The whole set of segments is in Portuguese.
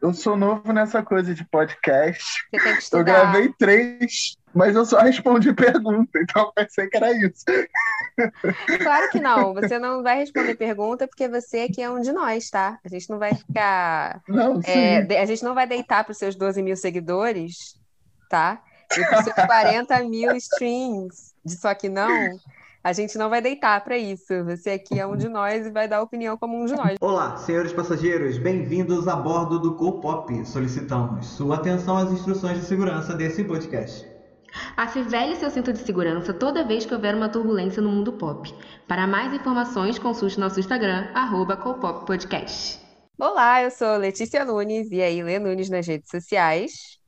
eu sou novo nessa coisa de podcast. Você tem que Eu estudar. gravei três, mas eu só respondi pergunta, então eu pensei que era isso. Claro que não. Você não vai responder pergunta porque você aqui é um de nós, tá? A gente não vai ficar. Não, sim. é, a gente não vai deitar para os seus 12 mil seguidores, tá? E para os seus 40 mil streams de só que não. A gente não vai deitar para isso. Você aqui é um de nós e vai dar opinião como um de nós. Olá, senhores passageiros, bem-vindos a bordo do GoPop. Solicitamos sua atenção às instruções de segurança desse podcast. Afivele seu cinto de segurança toda vez que houver uma turbulência no mundo pop. Para mais informações, consulte nosso Instagram, arroba Podcast. Olá, eu sou Letícia Nunes e aí Lê Nunes nas redes sociais.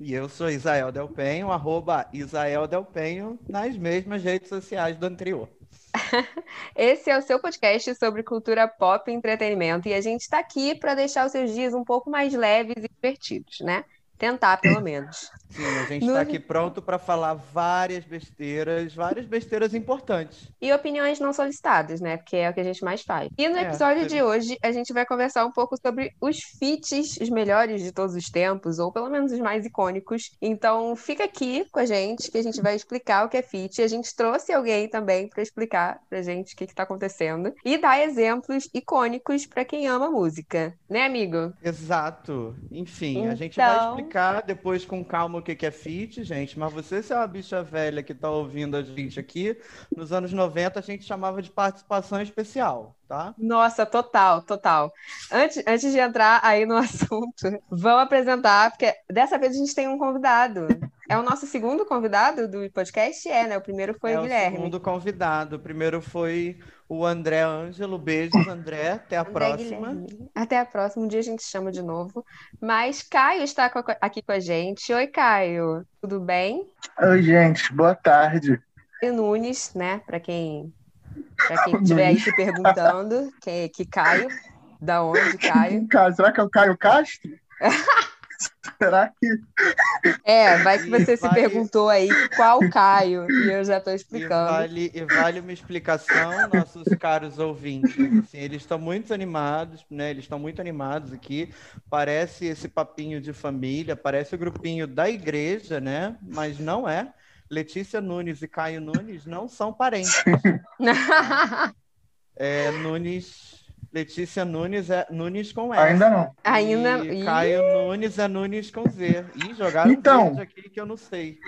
E eu sou Isael Del Penho, arroba Isael Del Penho, nas mesmas redes sociais do anterior. Esse é o seu podcast sobre cultura pop e entretenimento e a gente está aqui para deixar os seus dias um pouco mais leves e divertidos, né? Tentar, pelo menos. Sim, a gente No- está aqui pronto para falar várias besteiras, várias besteiras importantes. E opiniões não solicitadas, né? Porque é o que a gente mais faz. E no É, episódio teve- de hoje, a gente vai conversar um pouco sobre os feats, os melhores de todos os tempos, ou pelo menos os mais icônicos. Então, fica aqui com a gente, que a gente vai explicar o que é feat. A gente trouxe alguém também para explicar pra gente o que está acontecendo e dar exemplos icônicos para quem ama música. Né, amigo? Exato. Enfim, a gente vai Então- explicar depois com calma o que é fit, gente. Mas você, se é uma bicha velha que está ouvindo a gente aqui, nos anos 90 a gente chamava de participação especial, tá? Nossa, total, total. Antes, antes de entrar aí no assunto, vamos apresentar, porque dessa vez a gente tem um convidado. É o nosso segundo convidado do podcast? É, né? O primeiro foi é o Guilherme. o segundo convidado. O primeiro foi o André Ângelo. Beijos, André. Até a André próxima. Guilherme. Até a próxima, um dia a gente chama de novo. Mas Caio está aqui com a gente. Oi, Caio, tudo bem? Oi, gente, boa tarde. E Nunes, né? Para quem para quem estiver aí se perguntando, que, que Caio, da onde Caio? Será que é o Caio Castro? será que. É, vai que você E se vai- perguntou aí qual Caio, e eu já estou E explicando. vale, e vale uma explicação, nossos caros ouvintes. Assim, eles estão muito animados, né? Eles estão muito animados aqui. Parece esse papinho de família, parece o grupinho da igreja, né? Mas não é. Letícia Nunes e Caio Nunes não são parentes. É Nunes, Letícia Nunes é Nunes com S. Ainda não. Ainda- E Ih. Caio Nunes é Nunes com Z. Ih, jogaram Então. verde aqui que eu não sei.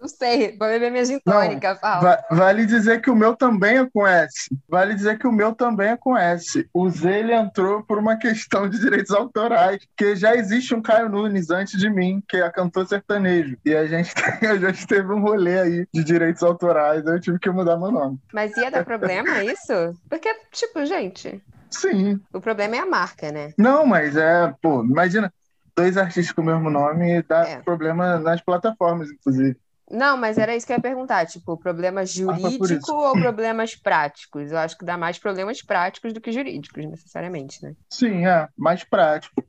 Não sei, vou beber minha gin tônica, fala. Va- vale dizer que o meu também é com S. Vale dizer que o meu também é com S. O Z ele entrou por uma questão de direitos autorais, porque já existe um Caio Nunes antes de mim, que é cantor sertanejo. E a gente, tem- a gente teve um rolê aí de direitos autorais, eu tive que mudar meu nome. Mas ia dar problema isso? Porque, tipo, gente, Sim. o problema é a marca, né? Não, mas é, pô, imagina, dois artistas com o mesmo nome dá É. problema nas plataformas, inclusive. Não, mas era isso que eu ia perguntar, tipo, problema por jurídico isso. ou problemas práticos? Eu acho que dá mais problemas práticos do que jurídicos, necessariamente, né? Sim, é, mais prático.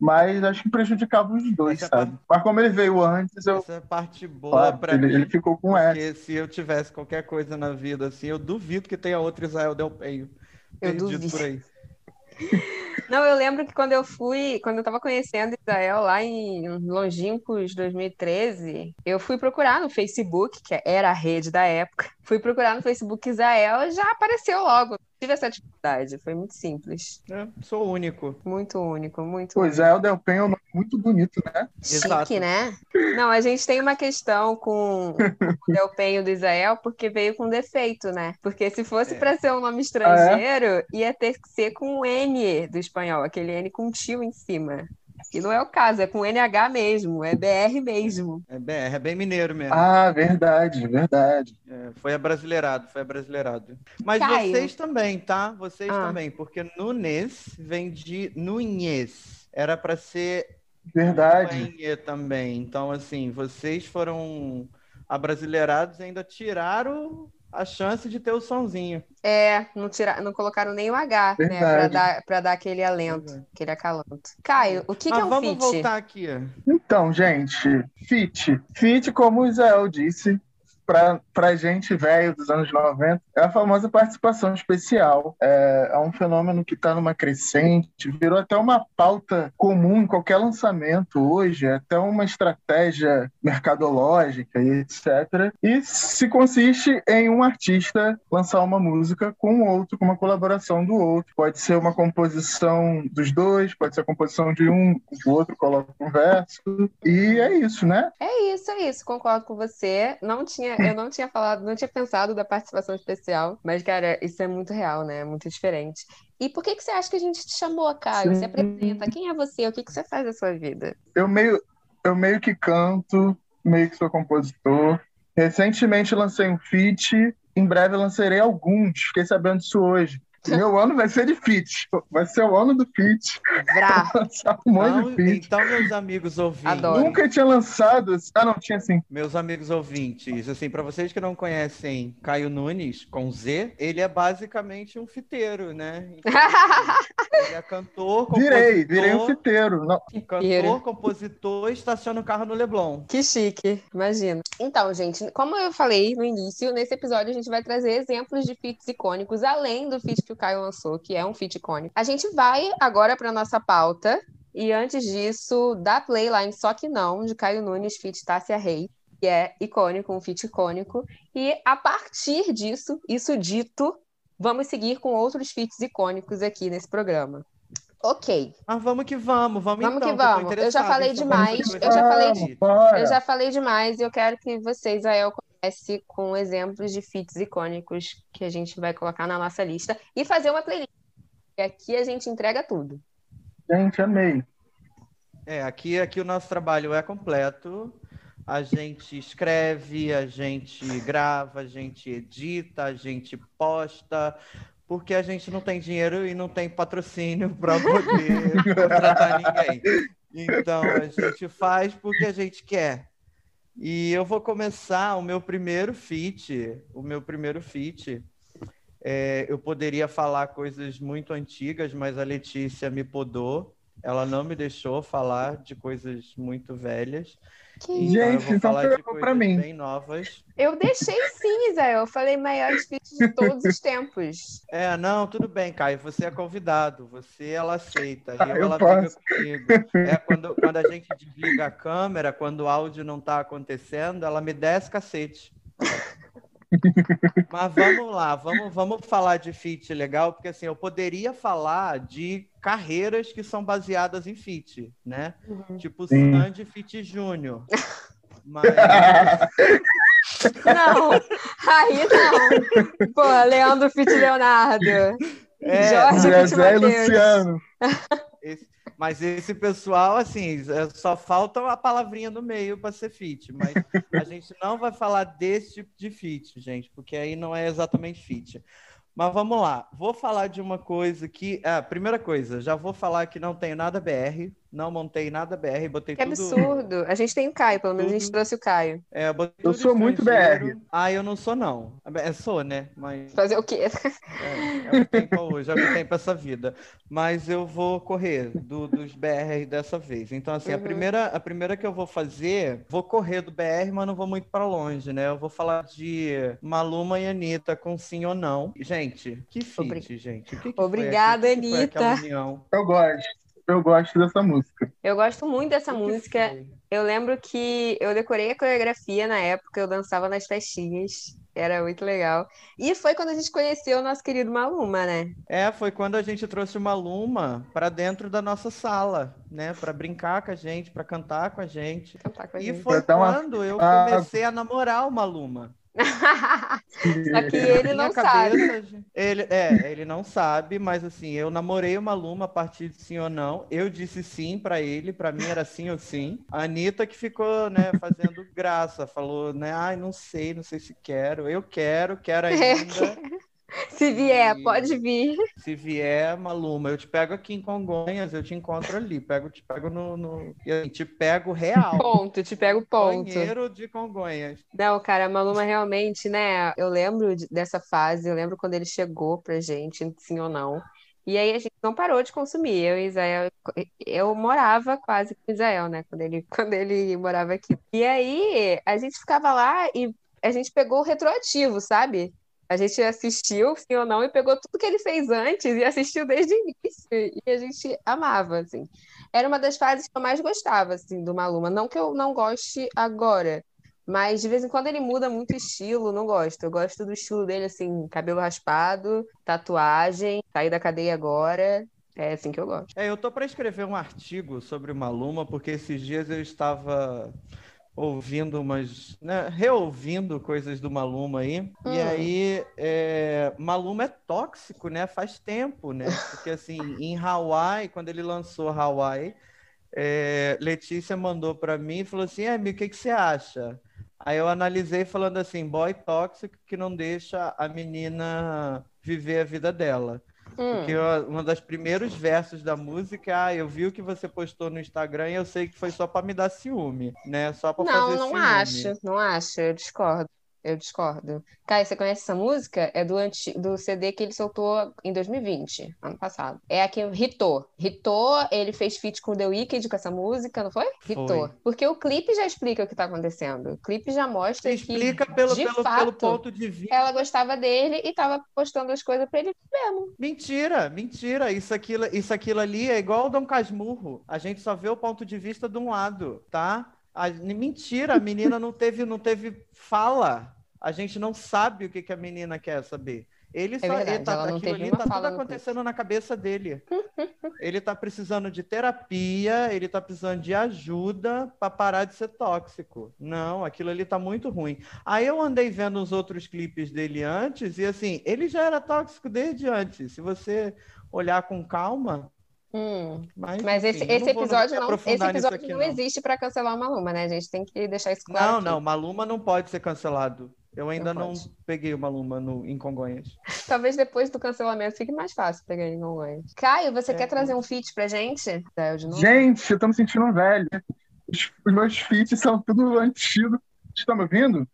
Mas acho que prejudicava os dois, é sabe? Mas como ele veio antes, eu. Essa é a parte boa Claro, para ele, mim. ele ficou com S. Porque se eu tivesse qualquer coisa na vida assim, eu duvido que tenha outro Israel Del Penho Eu duvido. por aí. Não, eu lembro que quando eu fui, quando eu tava conhecendo Israel lá em longínquos 2013, eu fui procurar no Facebook, que era a rede da época, fui procurar no Facebook Israel já apareceu logo. Tive essa dificuldade, foi muito simples. Eu sou único. Muito único, muito Pô, único. Israel Del Penho é um nome muito bonito, né? Exato. Chique, né? Não, a gente tem uma questão com o Del Penho do Israel porque veio com defeito, né? Porque se fosse É. para ser um nome estrangeiro, ia ter que ser com N do espanhol, aquele N com tio em cima. E não é o caso, é com NH mesmo, é BR mesmo. É bem, é bem mineiro mesmo. Ah, verdade, verdade. É, foi abrasileirado, foi abrasileirado. Mas Caio. vocês também, tá? Vocês Ah. também, porque Nunes vem de Nunes. Era para ser Verdade. Também. Então, assim, vocês foram abrasileirados e ainda tiraram a chance de ter o sonzinho. É, não, tira, não colocaram nem o H, né? Pra Verdade. dar, pra dar aquele alento, aquele acalanto. Caio, o que, que Mas é um vamos feat? voltar aqui. Então, gente, fit. Fit, como o Israel disse, pra, pra gente velho dos anos 90 é a famosa participação especial. É, é um fenômeno que está numa crescente, virou até uma pauta comum em qualquer lançamento hoje, é até uma estratégia mercadológica etc. E se consiste em um artista lançar uma música com o outro, com uma colaboração do outro. Pode ser uma composição dos dois, pode ser a composição de um, o outro coloca um verso. E é isso, né? É isso, é isso. Concordo com você. Não tinha, eu não tinha falado, não tinha pensado da participação especial, mas, cara, isso é muito real, né? É muito diferente. E por que, que você acha que a gente te chamou, Caio? Sim. Se apresenta. Quem é você? O que, que você faz da sua vida? Eu meio, eu meio que canto, meio que sou compositor. Recentemente lancei um feat, em breve lançarei alguns, fiquei sabendo disso hoje. Meu ano vai ser de feat, vai ser o ano do um monte Então, então, meus amigos ouvintes, Adoro. Nunca tinha lançado. Ah, não, tinha sim. meus amigos ouvintes, assim, para vocês que não conhecem Caio Nunes com Z, ele é basicamente um fiteiro, né? Então, ele é cantor, compositor, Virei, virei um fiteiro. Não, cantor, compositor, estaciona o carro no Leblon. Que chique, imagina. Então, gente, como eu falei no início, nesse episódio a gente vai trazer exemplos de feats icônicos, além do feat que o Caio lançou, que é um feat icônico. A gente vai agora para nossa pauta, e antes disso, da Playline Só Que Não, de Caio Nunes, feat Tássia Rei, que é icônico, um feat icônico. E a partir disso, isso dito, vamos seguir com outros feats icônicos aqui nesse programa. Ok, Mas vamos que vamos, vamos, Vamos então. que que eu vamos. Eu já falei saber demais, eu já falei. Eu já falei demais e eu quero que vocês, Ael, com exemplos de feats icônicos que a gente vai colocar na nossa lista e fazer uma playlist. E aqui a gente entrega tudo. Gente, amei. É, aqui, aqui o nosso trabalho é completo. A gente escreve, a gente grava, a gente edita, a gente posta, porque a gente não tem dinheiro e não tem patrocínio para poder contratar ninguém. Então a gente faz porque a gente quer. E eu vou começar o meu primeiro feat, o meu primeiro feat. É, eu poderia falar coisas muito antigas, mas a Letícia me podou. Ela não me deixou falar de coisas muito velhas. Que eu Gente, então falar de pegou pra coisas mim. bem novas. Eu deixei sim, Isael. Eu falei maiores feats de todos os tempos. É, não, tudo bem, Caio. Você é convidado. Você, ela aceita. Ah, Eu, eu ela posso. briga comigo. É quando, quando a gente desliga a câmera, quando o áudio não tá acontecendo, ela me desce cacete. Mas vamos lá, vamos, vamos falar de feat legal, porque assim, eu poderia falar de carreiras que são baseadas em feat, né? Tipo Sim. Sandy Feat Júnior. Mas Não, aí não. Pô, Leandro Fit Leonardo. É, Jorge Fit e. Luciano. Esse- mas esse pessoal, assim, é- só falta a palavrinha no meio para ser fit. Mas a gente não vai falar desse tipo de fit, gente, porque aí não é exatamente fit. Mas vamos lá, vou falar de uma coisa que. Ah, primeira coisa, já vou falar que não tenho nada BR, não montei nada BR, botei Que tudo. absurdo. A gente tem o Caio, pelo menos a gente Tudo. trouxe o Caio. É, botei Eu tudo sou muito estrangeiro. Ah, eu não sou, não. É, sou, né? Mas Fazer o quê? É, é o que tem pra hoje, é o que tem pra essa vida. Mas eu vou correr do- dos BR dessa vez. Então, assim, a Uhum. primeira, a primeira que eu vou fazer, vou correr do BR, mas não vou muito pra longe, né? Eu vou falar de Maluma e Anitta com sim ou não. Gente, que feat, Obri- gente. O que que Obrigada, que que Anitta. união? Eu gosto. Eu gosto dessa música. Eu gosto muito dessa que música. foi? Eu lembro que eu decorei a coreografia na época, eu dançava nas festinhas. Era muito legal. E foi quando a gente conheceu o nosso querido Maluma, né? É, foi quando a gente trouxe o Maluma pra dentro da nossa sala, né? Pra brincar com a gente, pra cantar com a gente. Cantar com a E gente. foi Pra dar uma- quando eu comecei a namorar o Maluma. Só que ele Minha não sabe. cabeça, gente- Ele, é, ele não sabe, mas assim, eu namorei o Maluma a partir de sim ou não. Eu disse sim pra ele, pra mim era sim ou sim. A Anitta que ficou, né, fazendo graça, falou, né, ai, não sei, não sei se quero. Eu quero, quero ainda. Se vier, E- pode vir. Se vier, Maluma, eu te pego aqui em Congonhas, eu te encontro ali. Pego, te pego no, no... e, assim, te pego real. Ponto, te pego ponto. Banheiro de Congonhas. Não, cara, a Maluma realmente, né? Eu lembro de- dessa fase, eu lembro quando ele chegou pra gente, sim ou não. E aí a gente não parou de consumir. Eu e Israel, eu morava quase com Israel, né? Quando ele, quando ele morava aqui. E aí a gente ficava lá e a gente pegou o retroativo, sabe? A gente assistiu, sim ou não, e pegou tudo que ele fez antes e assistiu desde o início. E a gente amava, assim. Era uma das fases que eu mais gostava, assim, do Maluma. Não que eu não goste agora, mas de vez em quando ele muda muito estilo, não gosto. Eu gosto do estilo dele, assim, cabelo raspado, tatuagem, sair da cadeia agora. É assim que eu gosto. É, eu tô para escrever um artigo sobre o Maluma, porque esses dias eu estava ouvindo umas, né, reouvindo coisas do Maluma aí. Hum. E aí, é, Maluma é tóxico, né? Faz tempo, né? Porque assim, em Hawaii, quando ele lançou Hawaii, é, Letícia mandou para mim e falou assim: é, o que, que você acha? Aí eu analisei falando assim, boy tóxico que não deixa a menina viver a vida dela. Hum. Porque uma das primeiros versos da música é, ah, eu vi o que você postou no Instagram e eu sei que foi só para me dar ciúme, né? Só para fazer Não, não acho, não acho, eu discordo. Eu discordo. Caio, você conhece essa música? É do, anti... do CD que ele soltou em 2020, ano passado. É a que Ritou. Ritou, ele fez feat com The Weeknd com essa música, não foi? Ritou. Porque o clipe já explica o que tá acontecendo. O clipe já mostra que, explica pelo, de pelo, fato, pelo ponto de vista. Ela gostava dele e tava postando as coisas pra ele mesmo. Mentira, mentira. Isso aquilo, isso aquilo ali é igual o Dom Casmurro. A gente só vê o ponto de vista de um lado, tá? A, mentira, a menina não teve, não teve fala. A gente não sabe o que, que a menina quer saber. Ele é só verdade, ele tá, aquilo ali tá tudo acontecendo na cabeça dele. ele tá precisando de terapia, ele tá precisando de ajuda para parar de ser tóxico. Não, aquilo ali tá muito ruim. Aí eu andei vendo os outros clipes dele antes e assim, ele já era tóxico desde antes. Se você olhar com calma, Hum, mas, mas esse, esse episódio não, esse episódio aqui, não, não, existe para cancelar o Maluma, né? A gente tem que deixar isso claro. Não, aqui. não, Maluma não pode ser cancelado. Eu ainda não, não peguei o Maluma no, em Congonhas. Talvez depois do cancelamento fique mais fácil pegar em Congonhas. Caio, você é, quer trazer um feat pra gente? Gente, eu tô me sentindo velho. Os, os meus feats são tudo antigos. Estão me ouvindo?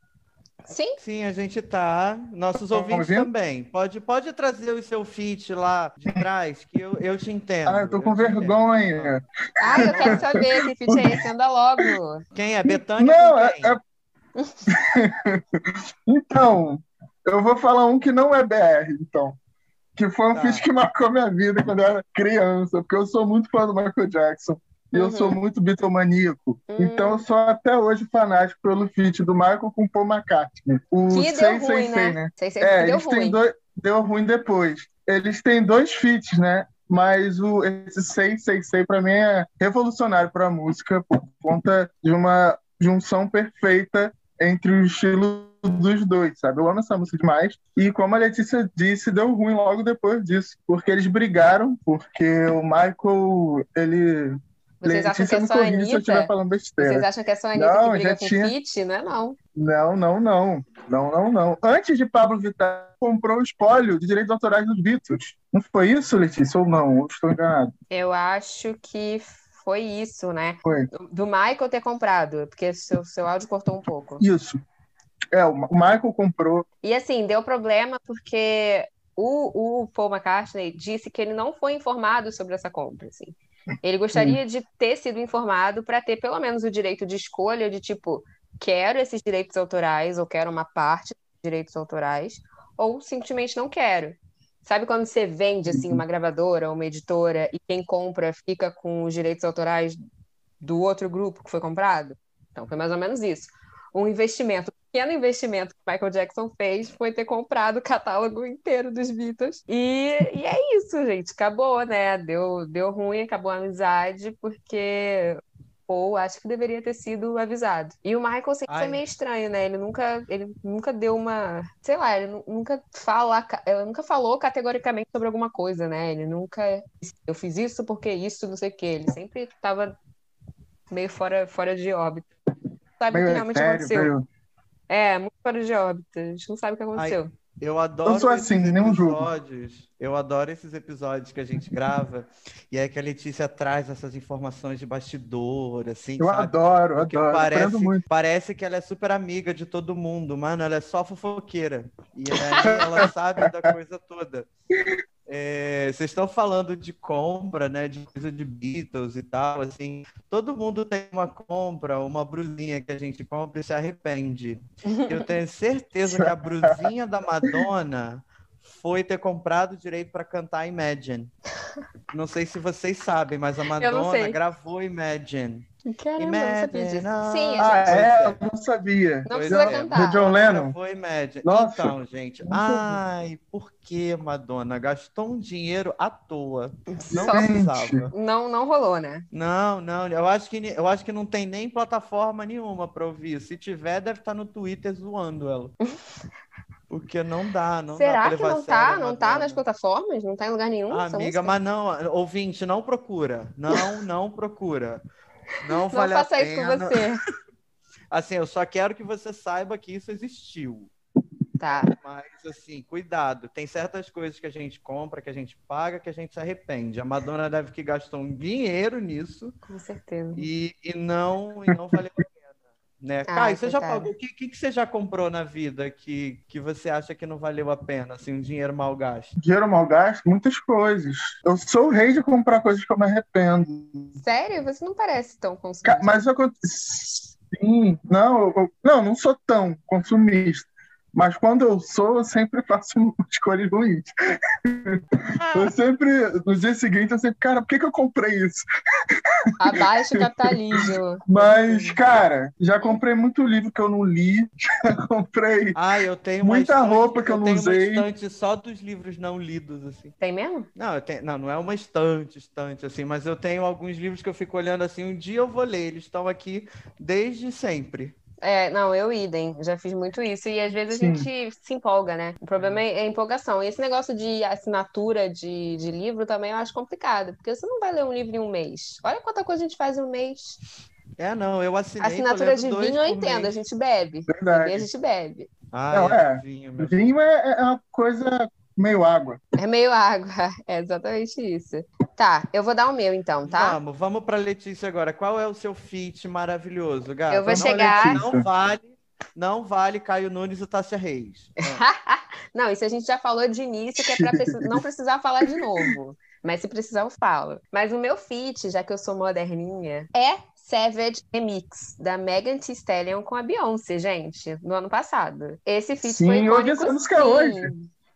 Sim. Sim, a gente tá. Nossos tá ouvintes também. Pode, pode trazer o seu feat lá de trás, que eu, eu te entendo. Ah, eu tô com eu vergonha. Ah, eu quero saber que feat é esse. Anda logo. Quem é? Betânia? Não, é, é... então, eu vou falar um que não é BR, então. Que foi um tá. que marcou minha vida quando eu era criança, porque eu sou muito fã do Michael Jackson. E eu sou uhum. muito bitomaníaco. Uhum. Então eu sou até hoje fanático pelo feat do Michael com Paul McCartney. O que deu sei, ruim, né? Né? Sei, sei, é, deu ruim. Dois, deu ruim depois. Eles têm dois feats, né? Mas o, esse Sei, Sei, Sei, pra mim é revolucionário pra música por conta de uma junção perfeita entre o estilo dos dois, sabe? Eu amo essa música demais. E como a Letícia disse, deu ruim logo depois disso, porque eles brigaram, porque o Michael, ele vocês acham que é só a Anitta? Vocês acham que é só a Anitta não, que briga com tinha... Fit? Não é não. Não, não, não. Não, não, não. Antes de Pablo Vittar, comprou o espólio de direitos autorais dos Beatles. Não foi isso, Letícia? Ou não? Ou estou enganado? Eu acho que foi isso, né? Foi. Do, Michael ter comprado, porque seu, seu áudio cortou um pouco. Isso. É, o Michael comprou. E assim, deu problema porque o, o Paul McCartney disse que ele não foi informado sobre essa compra, assim. Ele gostaria de ter sido informado para ter pelo menos o direito de escolha de tipo, quero esses direitos autorais ou quero uma parte dos direitos autorais ou simplesmente não quero. Sabe quando você vende assim uma gravadora ou uma editora e quem compra fica com os direitos autorais do outro grupo que foi comprado? Então foi mais ou menos isso. Um investimento pequeno investimento que Michael Jackson fez foi ter comprado o catálogo inteiro dos Beatles. E, e é isso, gente. Acabou, né? Deu, deu ruim, acabou a amizade, porque ou acho que deveria ter sido avisado. E o Michael sempre Ai. foi meio estranho, né? Ele nunca, ele nunca deu uma, sei lá, ele nunca fala, ele nunca falou categoricamente sobre alguma coisa, né? Ele nunca, eu fiz isso porque isso, não sei o quê. Ele sempre estava meio fora, fora de órbita. Sabe o que realmente sério, aconteceu? Meio... É, muito fora de órbita. A gente não sabe o que aconteceu. Ai, eu adoro eu sou assim, nenhum episódios. Eu adoro esses episódios que a gente grava e é que a Letícia traz essas informações de bastidor, assim. Eu sabe? adoro, Porque adoro. Parece, parece que ela é super amiga de todo mundo, mano. Ela é só fofoqueira. E aí ela sabe da coisa toda. É, vocês estão falando de compra, né? De coisa de Beatles e tal, assim. Todo mundo tem uma compra, uma brusinha que a gente compra e se arrepende. Eu tenho certeza que a brusinha da Madonna foi ter comprado direito para cantar Imagine. Não sei se vocês sabem, mas a Madonna gravou Imagine. Caramba, não sabia disso. Sim, ah, é? Eu não sabia. Não precisa é. cantar. Do John Lennon? Foi Imagine. Nossa. Então, gente, ai, por que Madonna gastou um dinheiro à toa? Não precisava. Não, não rolou, né? Não, não. Eu acho que, eu acho que não tem nem plataforma nenhuma para ouvir. Se tiver, deve estar no Twitter zoando ela. Porque não dá, não Será dá que não tá? Não tá nas plataformas? Não tá em lugar nenhum? Ah, amiga, mas não, ouvinte, não procura. Não, não procura. Não, vale não faça isso com você. assim, eu só quero que você saiba que isso existiu. Tá. Mas, assim, cuidado. Tem certas coisas que a gente compra, que a gente paga, que a gente se arrepende. A Madonna deve que gastou um dinheiro nisso. Com certeza. E, e não, e não valeu a. Né? Ah, Caio, você já pagou? O que, que, que, você já comprou na vida que, que você acha que não valeu a pena? Assim, um dinheiro mal gasto? Dinheiro mal gasto? Muitas coisas. Eu sou o rei de comprar coisas que eu me arrependo. Sério? Você não parece tão consumista. Mas eu. Sim, não, eu, não, não sou tão consumista. Mas quando eu sou, eu sempre faço escolhas ruins. Ah. Eu sempre, no dia seguinte, eu sempre, cara, por que, que eu comprei isso? Abaixo o capitalismo. Mas, cara, já comprei muito livro que eu não li. Já comprei ah, eu tenho muita estante, roupa que eu, eu não tenho usei. Uma estante só dos livros não lidos, assim. Tem mesmo? Não, eu tenho, não, não é uma estante, estante, assim, mas eu tenho alguns livros que eu fico olhando assim, um dia eu vou ler, eles estão aqui desde sempre. É, não, eu idem, já fiz muito isso. E às vezes Sim. a gente se empolga, né? O problema é, é a empolgação. E esse negócio de assinatura de, de livro também eu acho complicado, porque você não vai ler um livro em um mês. Olha quanta coisa a gente faz em um mês. É, não, eu assinei. Assinatura de vinho eu entendo, mês. a gente bebe. Verdade. a gente bebe. Ah, não, é, é. Vinho, vinho é, é uma coisa meio água. É meio água, é exatamente isso. Tá, eu vou dar o meu então, tá? Vamos, vamos para Letícia agora. Qual é o seu feat maravilhoso, Gata? Eu vou chegar. Não vale, não vale Caio Nunes e Tássia Reis. não, isso a gente já falou de início, que é para não precisar falar de novo. Mas se precisar, eu falo. Mas o meu feat, já que eu sou moderninha, é Savage Remix, da Megan Thee Stallion com a Beyoncé, gente, no ano passado. Esse feat sim, foi icônico, hoje essa música é hoje.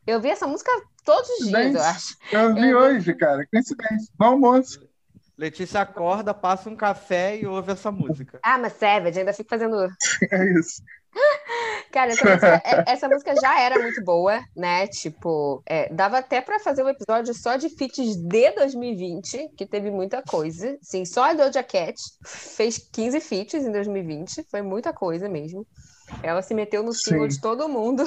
Eu vi essa música todos os dias, eu acho. Eu vi eu hoje, vi... cara. Coincidência. Bom almoço. Letícia acorda, passa um café e ouve essa música. Ah, mas Savage, ainda fico fazendo. É isso. Cara, essa música, é, essa música, já era muito boa, né? Tipo, é, dava até para fazer um episódio só de feats de 2020, que teve muita coisa. Sim, só a Doja Cat fez 15 feats em 2020, foi muita coisa mesmo. Ela se meteu no single de todo mundo.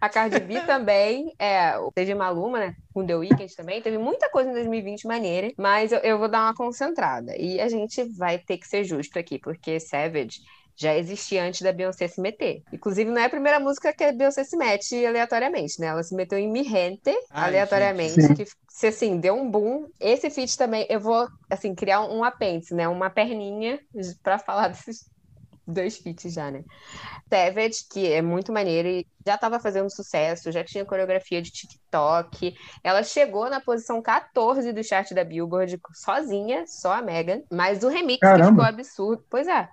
A Cardi B também, é, teve Maluma, né? Com The Weeknd também. Teve muita coisa em 2020 maneira, mas eu, eu vou dar uma concentrada. E a gente vai ter que ser justo aqui, porque Savage já existia antes da Beyoncé se meter. Inclusive, não é a primeira música que a Beyoncé se mete aleatoriamente, né? Ela se meteu em Mihente aleatoriamente, gente, que se assim, deu um boom. Esse feat também, eu vou, assim, criar um apêndice, né? Uma perninha para falar desses dois feats já, né? Savage, que é muito maneira e já estava fazendo sucesso, já tinha coreografia de TikTok. Ela chegou na posição 14 do chart da Billboard sozinha, só a Megan. Mas o remix Caramba. que ficou absurdo. Pois é.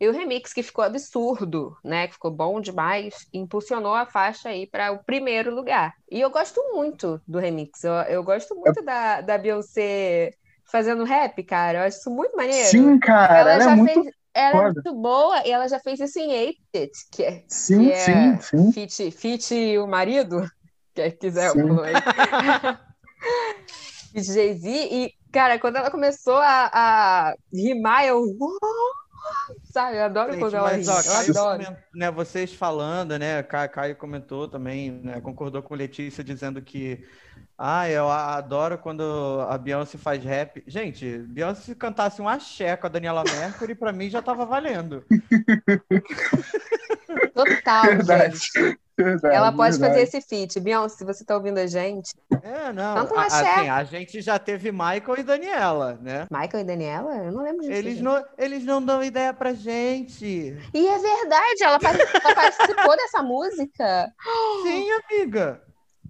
E o remix que ficou absurdo, né? Que ficou bom demais, impulsionou a faixa aí para o primeiro lugar. E eu gosto muito do remix. Eu, eu gosto muito da, da Beyoncé fazendo rap, cara. Eu acho isso muito maneiro. Sim, cara. Ela, ela é já é muito... ela é muito boa e ela já fez isso em It, que é, sim, que é sim, sim. Fit, fit o marido, quer quiser sim. o aí. Jay-Z, e, cara, quando ela começou a, a rimar, eu. Sabe, eu adoro Gente, quando ela mas, ó, Caio adoro. né, vocês falando, né? Caio comentou também, né, concordou com Letícia dizendo que ah, eu adoro quando a Beyoncé faz rap. Gente, Beyoncé se cantasse um axé com a Daniela Mercury, para mim já tava valendo. Total, verdade, gente. Verdade, Ela pode verdade. fazer esse feat. Beyoncé, se você tá ouvindo a gente. É, não. Canta um axé. Assim, a gente já teve Michael e Daniela, né? Michael e Daniela? Eu não lembro disso. Eles, não, eles não dão ideia pra gente. E é verdade, ela, ela participou dessa música. Sim, amiga.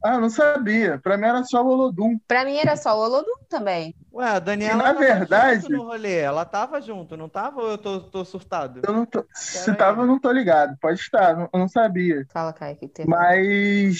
Ah, não sabia. Pra mim era só o Olodum. Pra mim era só o Olodum também. Ué, a Daniela na tava verdade- junto no rolê. Ela tava junto, não tava ou eu tô, tô surtado? Eu não tô... Se Pera tava, aí. eu não tô ligado. Pode estar, não- eu não sabia. Fala, Caio, o que que tem? Mas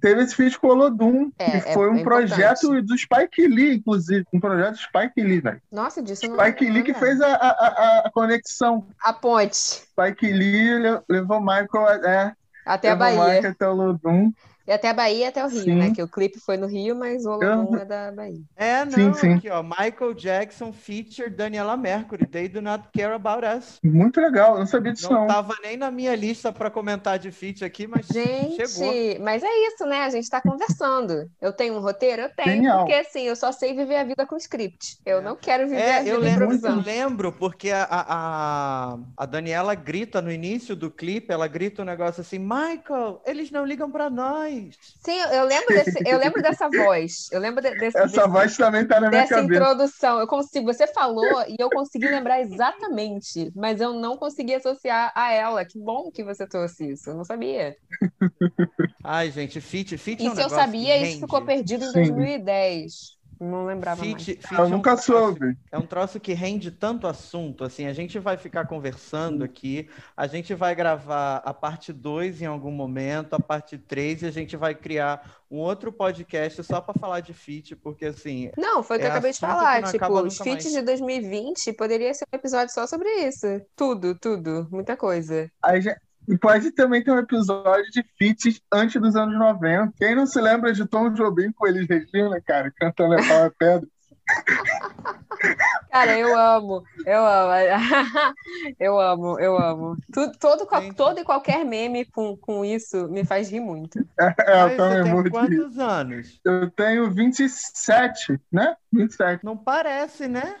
teve esse feat com o Olodum, É, que é- foi um é projeto importante. do Spike Lee, inclusive. Um projeto do Spike Lee, velho. Nossa, disso eu não Spike Lee que fez a, a, a, a conexão. A ponte. Spike Lee le- levou Michael a- é, Até a levou Bahia. Michael até o Olodum. E até a Bahia e até o Rio, Sim. né? Que o clipe foi no Rio, mas o Olodum é da Bahia. É, não, Sim, sim. aqui, ó. Michael Jackson feature Daniela Mercury. They do not care about us. Muito legal, eu não sabia disso Não não. tava nem na minha lista pra comentar de feat aqui, mas Gente, chegou. mas é isso, né? A gente tá conversando. Eu tenho um roteiro? Eu tenho, Genial. porque assim, eu só sei viver a vida com script. Eu não quero viver a É, vida eu lembro, eu improvisando. lembro porque a, a, a- a Daniela grita no início do clipe, ela grita um negócio assim, Michael, eles não ligam pra nós. Sim, eu lembro, desse, eu lembro dessa voz. Eu lembro de- desse, Essa desse- voz também tá na minha dessa cabeça. introdução. Eu consigo, você falou e eu consegui lembrar exatamente, mas eu não consegui associar a ela. Que bom que você trouxe isso. Eu não sabia. Ai, gente, feat, feat é um E se eu sabia, isso ficou perdido em Sim. 2010. Não lembrava mais. Feat, feat é Eu um nunca troço- soube. É um troço que rende tanto assunto, assim, a gente vai ficar conversando aqui, a gente vai gravar a parte 2 em algum momento, a parte 3, e a gente vai criar um outro podcast só para falar de fit, porque assim, Não, foi o que É eu acabei de falar. Tipo, os mais. de 2020 poderia ser um episódio só sobre isso. Tudo, tudo, muita coisa. Aí já- E pode também ter um episódio de feats antes dos anos 90. Quem não se lembra de Tom Jobim com Elis Regina, cara, cantando a pau é pedra? Cara, eu amo, eu amo. Eu amo, eu amo. Tu- todo, todo e qualquer meme com, com isso me faz rir muito. É, eu também você tem morro de rir. quantos anos? Eu tenho 27, né? 27. Não parece, né?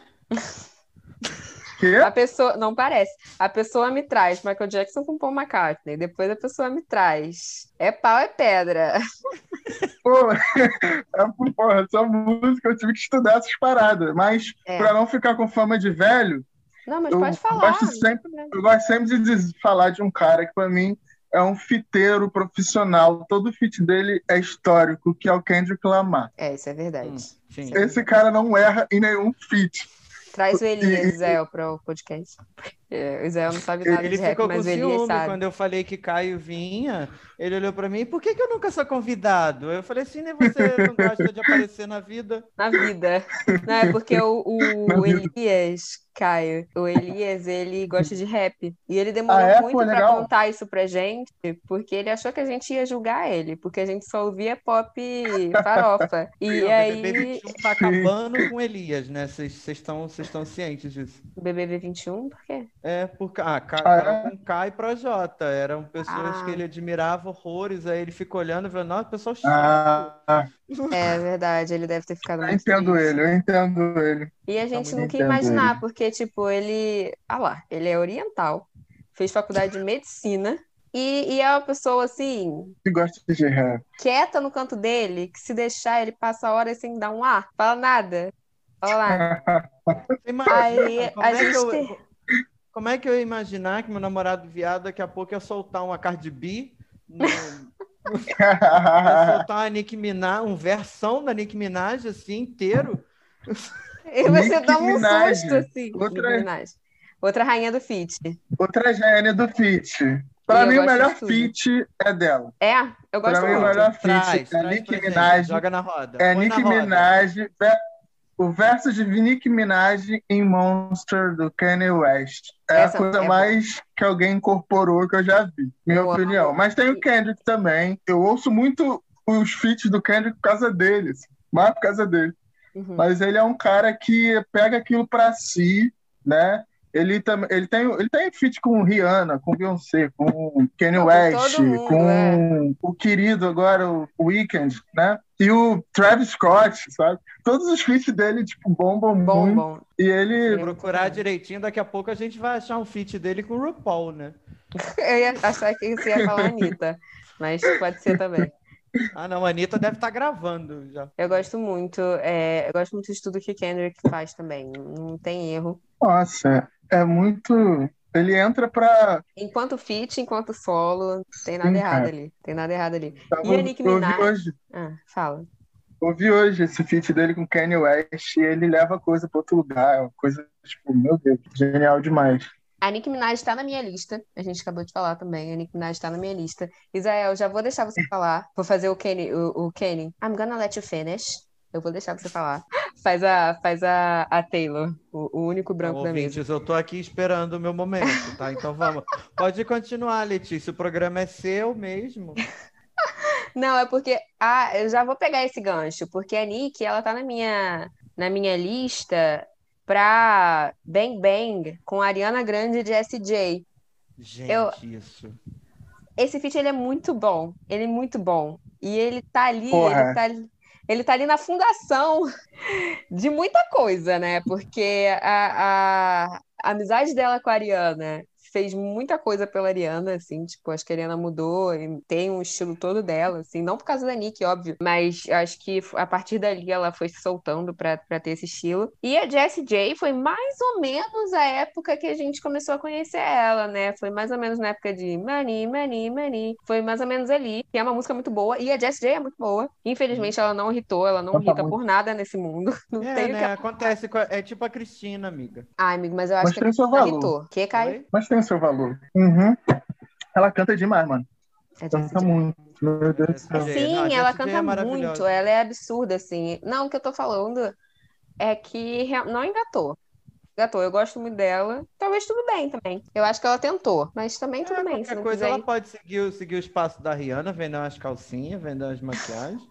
Quê? A pessoa, não parece. A pessoa me traz Michael Jackson com Paul McCartney. Depois a pessoa me traz. É pau, é pedra. Pô, é, porra, essa música eu tive que estudar essas paradas. Mas É. pra não ficar com fama de velho, Não, mas Eu pode falar. gosto sempre- eu gosto sempre de falar de um cara que pra mim é um fiteiro profissional. Todo fit dele é histórico, que é o Kendrick Lamar. É, isso é verdade. Hum, sim. Esse cara não erra em nenhum fit. Traz o Elias, Zé, para o podcast. É, o Zé não sabe nada Ele de rap, ficou com mas o Elias ciúme sabe. quando eu falei que Caio vinha. Ele olhou pra mim, por que, que eu nunca sou convidado? Eu falei assim, nem você não gosta de aparecer na vida? Na vida. Não, é porque o, o vida. Elias, Caio, o Elias, ele gosta de rap. E ele demorou Ah, é? muito legal. contar isso pra gente, porque ele achou que a gente ia julgar ele, porque a gente só ouvia pop farofa. E o aí, BBB 21 tá acabando com Elias, né? Vocês estão cientes disso. o BBB 21, por quê? É, por ah, Ca- Ah, é? Com K e Projota. Eram pessoas Ah. que ele admirava horrores. Aí ele fica olhando e falando, nossa, pessoal chato. Ah, É verdade, ele deve ter ficado eu muito entendo triste. ele, eu entendo ele. E a gente nunca ia imaginar, ele. porque, tipo, ele. Ah lá, ele é oriental, fez faculdade de medicina e, e é uma pessoa, assim, Que gosta de rap. quieta no canto dele, que se deixar, ele passa horas sem dar um ar, fala nada. Você imagina, Aí a é gente eu, como é que eu ia imaginar que meu namorado viado daqui a pouco ia soltar uma Cardi B, no- ia soltar uma Nicki Minaj, um versão da Nicki Minaj, assim, inteiro? E você Nicki dá um Minaj. susto, assim. Outra- Nicki Minaj. Outra rainha do feat. Outra gênia do fit. Pra Eu mim, o melhor fit é dela. É, eu gosto Pra mim, o muito. melhor fit é traz Nicki pra Minaj. joga na roda. É põe Nicki. Minaj. ve- O verso de Nicki Minaj em Monster do Kanye West. É Essa a coisa é boa. mais que alguém incorporou que eu já vi, minha Eu opinião. amo. Mas tem o Kendrick também. Eu ouço muito os feats do Kendrick por causa deles. Mais por causa dele. Uhum. Mas ele é um cara que pega aquilo pra si, né? Ele, tam, ele, tem, ele tem feat com Rihanna, com Beyoncé, com Kanye Não, com West, todo mundo, com é. o querido agora, o Weeknd, né? E o Travis Scott, sabe? Todos os feats dele, tipo, bombam Bom, muito. bom. E ele... Sim. Procurar direitinho, daqui a pouco a gente vai achar um feat dele com o RuPaul, né? Eu ia achar que você ia falar Anitta, mas pode ser também. Ah, não, a Anitta deve estar gravando já. Eu gosto muito, é, eu gosto muito de tudo que Kendrick faz também. Não tem erro. Nossa, é muito... Ele entra pra. Enquanto feat, enquanto solo, tem nada Sim, errado cara. ali. Tem nada errado ali. Tava- E a ouvi Minaj? hoje, Ah, fala. ouvi hoje esse feat dele com Kanye West e ele leva a coisa pra outro lugar. É uma coisa, tipo, meu Deus, genial demais. A Nicki Minaj tá na minha lista. A gente acabou de falar também. A Nicki Minaj tá na minha lista. Israel, já vou deixar você falar. Vou fazer o Kenny, o, o Kenny. I'm gonna let you finish. Eu vou deixar você falar. Faz a, faz a, a Taylor, o, o único branco da mesa. Ouvintes, eu tô aqui esperando o meu momento, tá? Então vamos. Pode continuar, Letícia. O programa é seu mesmo. Não, é porque ah, eu já vou pegar esse gancho, porque a Nick, ela tá na minha na minha lista pra Bang Bang com a Ariana Grande e Jessie J. Gente, Eu- isso. Esse feat ele é muito bom, ele é muito bom. E ele tá ali, Porra. ele tá ali, ele tá ali na fundação de muita coisa, né? Porque a, a, a amizade dela com a Ariana fez muita coisa pela Ariana, assim, tipo, acho que a Ariana mudou e tem um estilo todo dela, assim, não por causa da Nick, óbvio, mas acho que a partir dali ela foi se soltando pra, pra ter esse estilo. E a Jessie J foi mais ou menos a época que a gente começou a conhecer ela, né? Foi mais ou menos na época de Money, Money, Money. Foi mais ou menos ali, que é uma música muito boa, e a Jessie J é muito boa. Infelizmente ela não irritou, ela não irrita por nada nesse mundo. Não É, tem o né? que... Acontece. com a- É tipo a Cristina, amiga. Ai, amigo, mas eu acho Mas que a Cristina valor. irritou. Que, Caio? Mas tem seu valor. Uhum. Ela canta demais, mano. Jessie Canta muito. Meu Deus do céu. Sim, Não, ela é canta maravilhosa. muito, ela é absurda, assim. Não, o que eu tô falando é que não engatou. Engatou, eu gosto muito dela. Talvez tudo bem também. Eu acho que ela tentou, mas também tudo É, bem. Se qualquer não coisa, quiser ela pode seguir, o- seguir o espaço da Rihanna, vender umas calcinhas, vender umas maquiagens.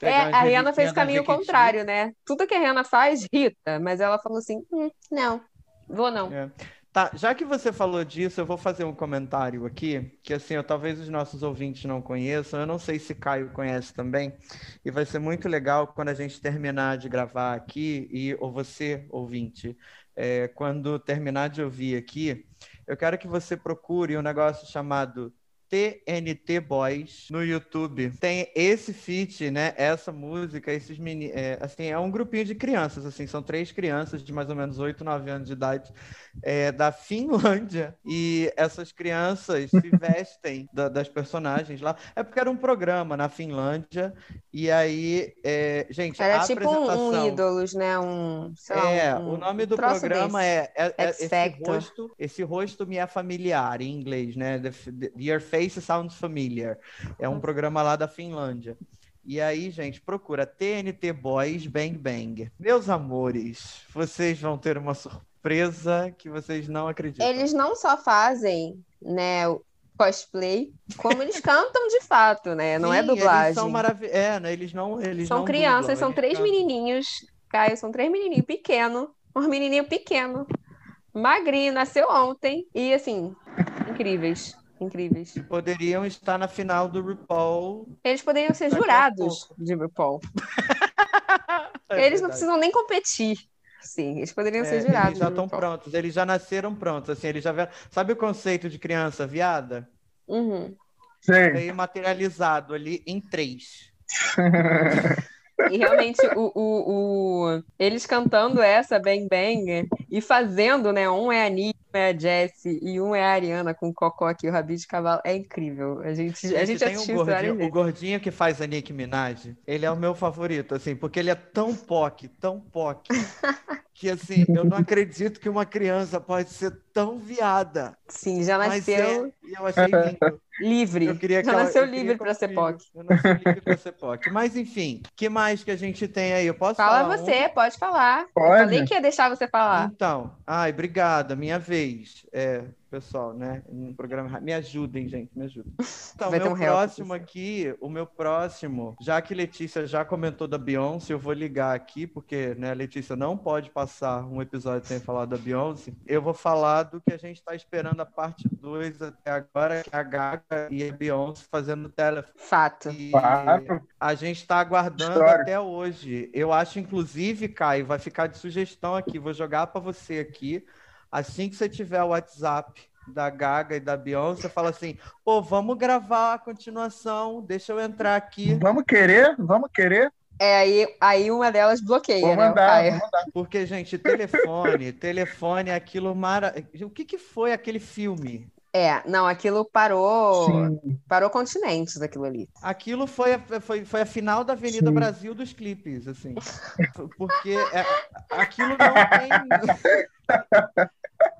É, umas a Rihanna fez o caminho contrário, né? Tudo que a Rihanna faz, irrita, mas ela falou assim: "Hum, não, vou não. É. Tá, já que você falou disso, eu vou fazer um comentário aqui, que assim, eu, talvez os nossos ouvintes não conheçam, eu não sei se Caio conhece também, e vai ser muito legal quando a gente terminar de gravar aqui, e, ou você, ouvinte, é, quando terminar de ouvir aqui, eu quero que você procure um negócio chamado TNT Boys no YouTube. Tem esse feat, né? Essa música, esses meni... é, assim, é um grupinho de crianças, assim, são três crianças de mais ou menos 8, 9 anos de idade, é, da Finlândia, e essas crianças se vestem da- das personagens lá. É porque era um programa na Finlândia, e aí, é, gente, Era a tipo um, um apresentação... ídolos, né? Um, lá, É, um- o nome do troço programa desse. é, é- é esse rosto, esse rosto me é familiar em inglês, né? The, the- Your Face Sounds Familiar. É um programa lá da Finlândia. E aí, gente, procura TNT Boys Bang Bang. Meus amores, vocês vão ter uma surpresa que vocês não acreditam. Eles não só fazem, né, o cosplay, como eles cantam de fato, né? Não é Sim, Eles dublagem. são marav... É, né? Eles não, eles São não crianças, dublam, são eles três cantam. menininhos. Caio, são três menininhos pequenos. Um menininho pequeno. Magrinho, nasceu ontem. E assim, incríveis. Incríveis. E poderiam estar na final do RuPaul. Eles poderiam ser jurados de RuPaul. É Eles não precisam nem competir. Sim, eles poderiam É, ser jurados. eles já estão prontos, eles já nasceram prontos, assim, eles já. Sabe o conceito de criança viada? Uhum. Sei. Veio materializado ali em três. E realmente, o, o, o- eles cantando essa Bang Bang e fazendo, né? Um é a Nick, um é a Jessie e um é a Ariana com o Cocó aqui, o Rabi de Cavalo. É incrível. A gente, a gente tem um gordinho, o gordinho que faz a Nicki Minaj, ele é o meu favorito, assim, porque ele é tão POC, tão POC, que assim, eu não acredito que uma criança pode ser tão viada. Sim, já Mas é, nasceu e eu achei lindo. livre. Eu queria que Já ela- nasceu eu queria livre para eu ser. POC. Eu nasci livre para ser POC. Mas enfim, que mais que a gente tem aí? Eu posso Fala falar um? você, pode falar. Eu Pode. falei que ia deixar você falar. Então, ai, obrigada, minha vez. É, pessoal, né? No programa, me ajudem, gente, me ajudem. Então, Vai meu um help, próximo você. aqui, o meu próximo, já que Letícia já comentou da Beyoncé, eu vou ligar aqui, porque né, a Letícia não pode passar um episódio sem falar da Beyoncé. Eu vou falar do que a gente está esperando a parte 2 até agora, que é a Gaga e a Beyoncé fazendo telefone. Fato. E a gente está aguardando História. até hoje. Eu acho, inclusive, Caio, vai ficar de sugestão aqui. Vou jogar para você aqui. Assim que você tiver o WhatsApp da Gaga e da Beyoncé, fala assim: pô, vamos gravar a continuação. Deixa eu entrar aqui. Vamos querer? Vamos querer? É, aí, aí uma delas bloqueia, Vou né? mandar, Caio. vou mandar. Porque, gente, telefone, telefone é aquilo mara... O que que foi aquele filme? É, não, aquilo parou, Sim. parou continentes aquilo ali. Aquilo foi a, foi, foi a final da Avenida Sim. Brasil dos clipes, assim. Porque é- aquilo não tem.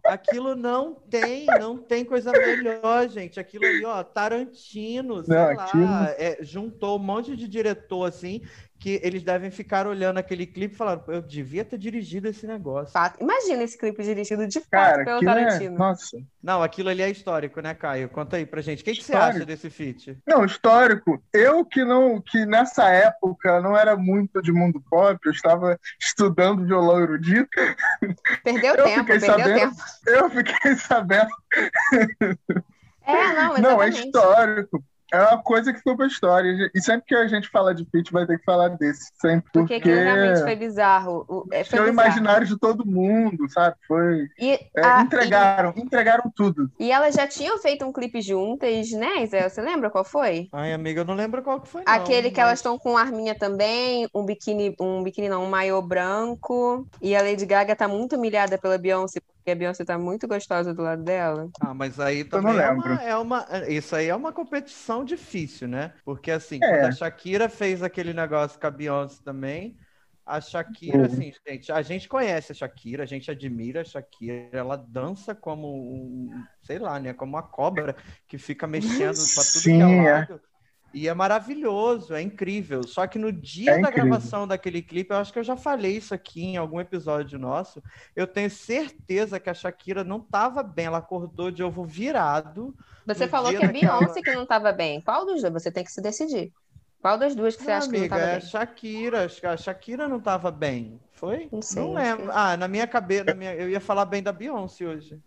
Aquilo não tem, não tem coisa melhor, gente. Aquilo ali, ó, Tarantino, sei Não, lá, aquilo- é, juntou um monte de diretor, assim, que eles devem ficar olhando aquele clipe e falaram, eu devia ter dirigido esse negócio. Fato. Imagina esse clipe dirigido de fato Cara, pelo é... Tarantino. Nossa. Não, aquilo ali é histórico, né, Caio? Conta aí pra gente. O que, que você Histórico. acha desse feat? Não, histórico. Eu que não, que nessa época não era muito de mundo pop, eu estava estudando violão erudito, Perdeu Eu tempo, perdeu sabendo. tempo. eu fiquei sabendo. É, não, Não, é exatamente. histórico. É uma coisa que ficou pra história. E sempre que a gente fala de feat, vai ter que falar desse. Sempre Porque porque, aquilo realmente foi bizarro. O- é, foi o imaginário de todo mundo, sabe? Foi. E, é, a- entregaram, entregaram tudo. e, e elas já tinham feito um clipe juntas, né, Zé? Você lembra qual foi? Ai, amiga, eu não lembro qual que foi, não. Aquele que mas- elas estão com arminha também, um biquíni, um biquíni não, um maiô branco. E a Lady Gaga tá muito humilhada pela Beyoncé, porque a Beyoncé tá muito gostosa do lado dela. Ah, mas aí não também é uma, é uma. Isso aí é uma competição difícil, né? Porque assim, É. quando a Shakira fez aquele negócio com a Beyoncé também, a Shakira, Uhum. assim, gente, a gente conhece a Shakira, a gente admira a Shakira, ela dança como um, sei lá, né? Como uma cobra que fica mexendo pra tudo que Sim, é é. lado. E é maravilhoso, é incrível. Só que no dia É da incrível. gravação daquele clipe, eu acho que eu já falei isso aqui em algum episódio nosso. Eu tenho certeza que a Shakira não estava bem. Ela acordou de ovo virado. Você falou que é daquela- Beyoncé que não tava bem. Qual dos dois? Você tem que se decidir. Qual das duas que você Ah, acha que não amiga, tava é a bem? Shakira. Acho que A Shakira não estava bem. Foi? Não sei, Não lembro. que- Ah, na minha cabeça, na minha... eu ia falar bem da Beyoncé hoje.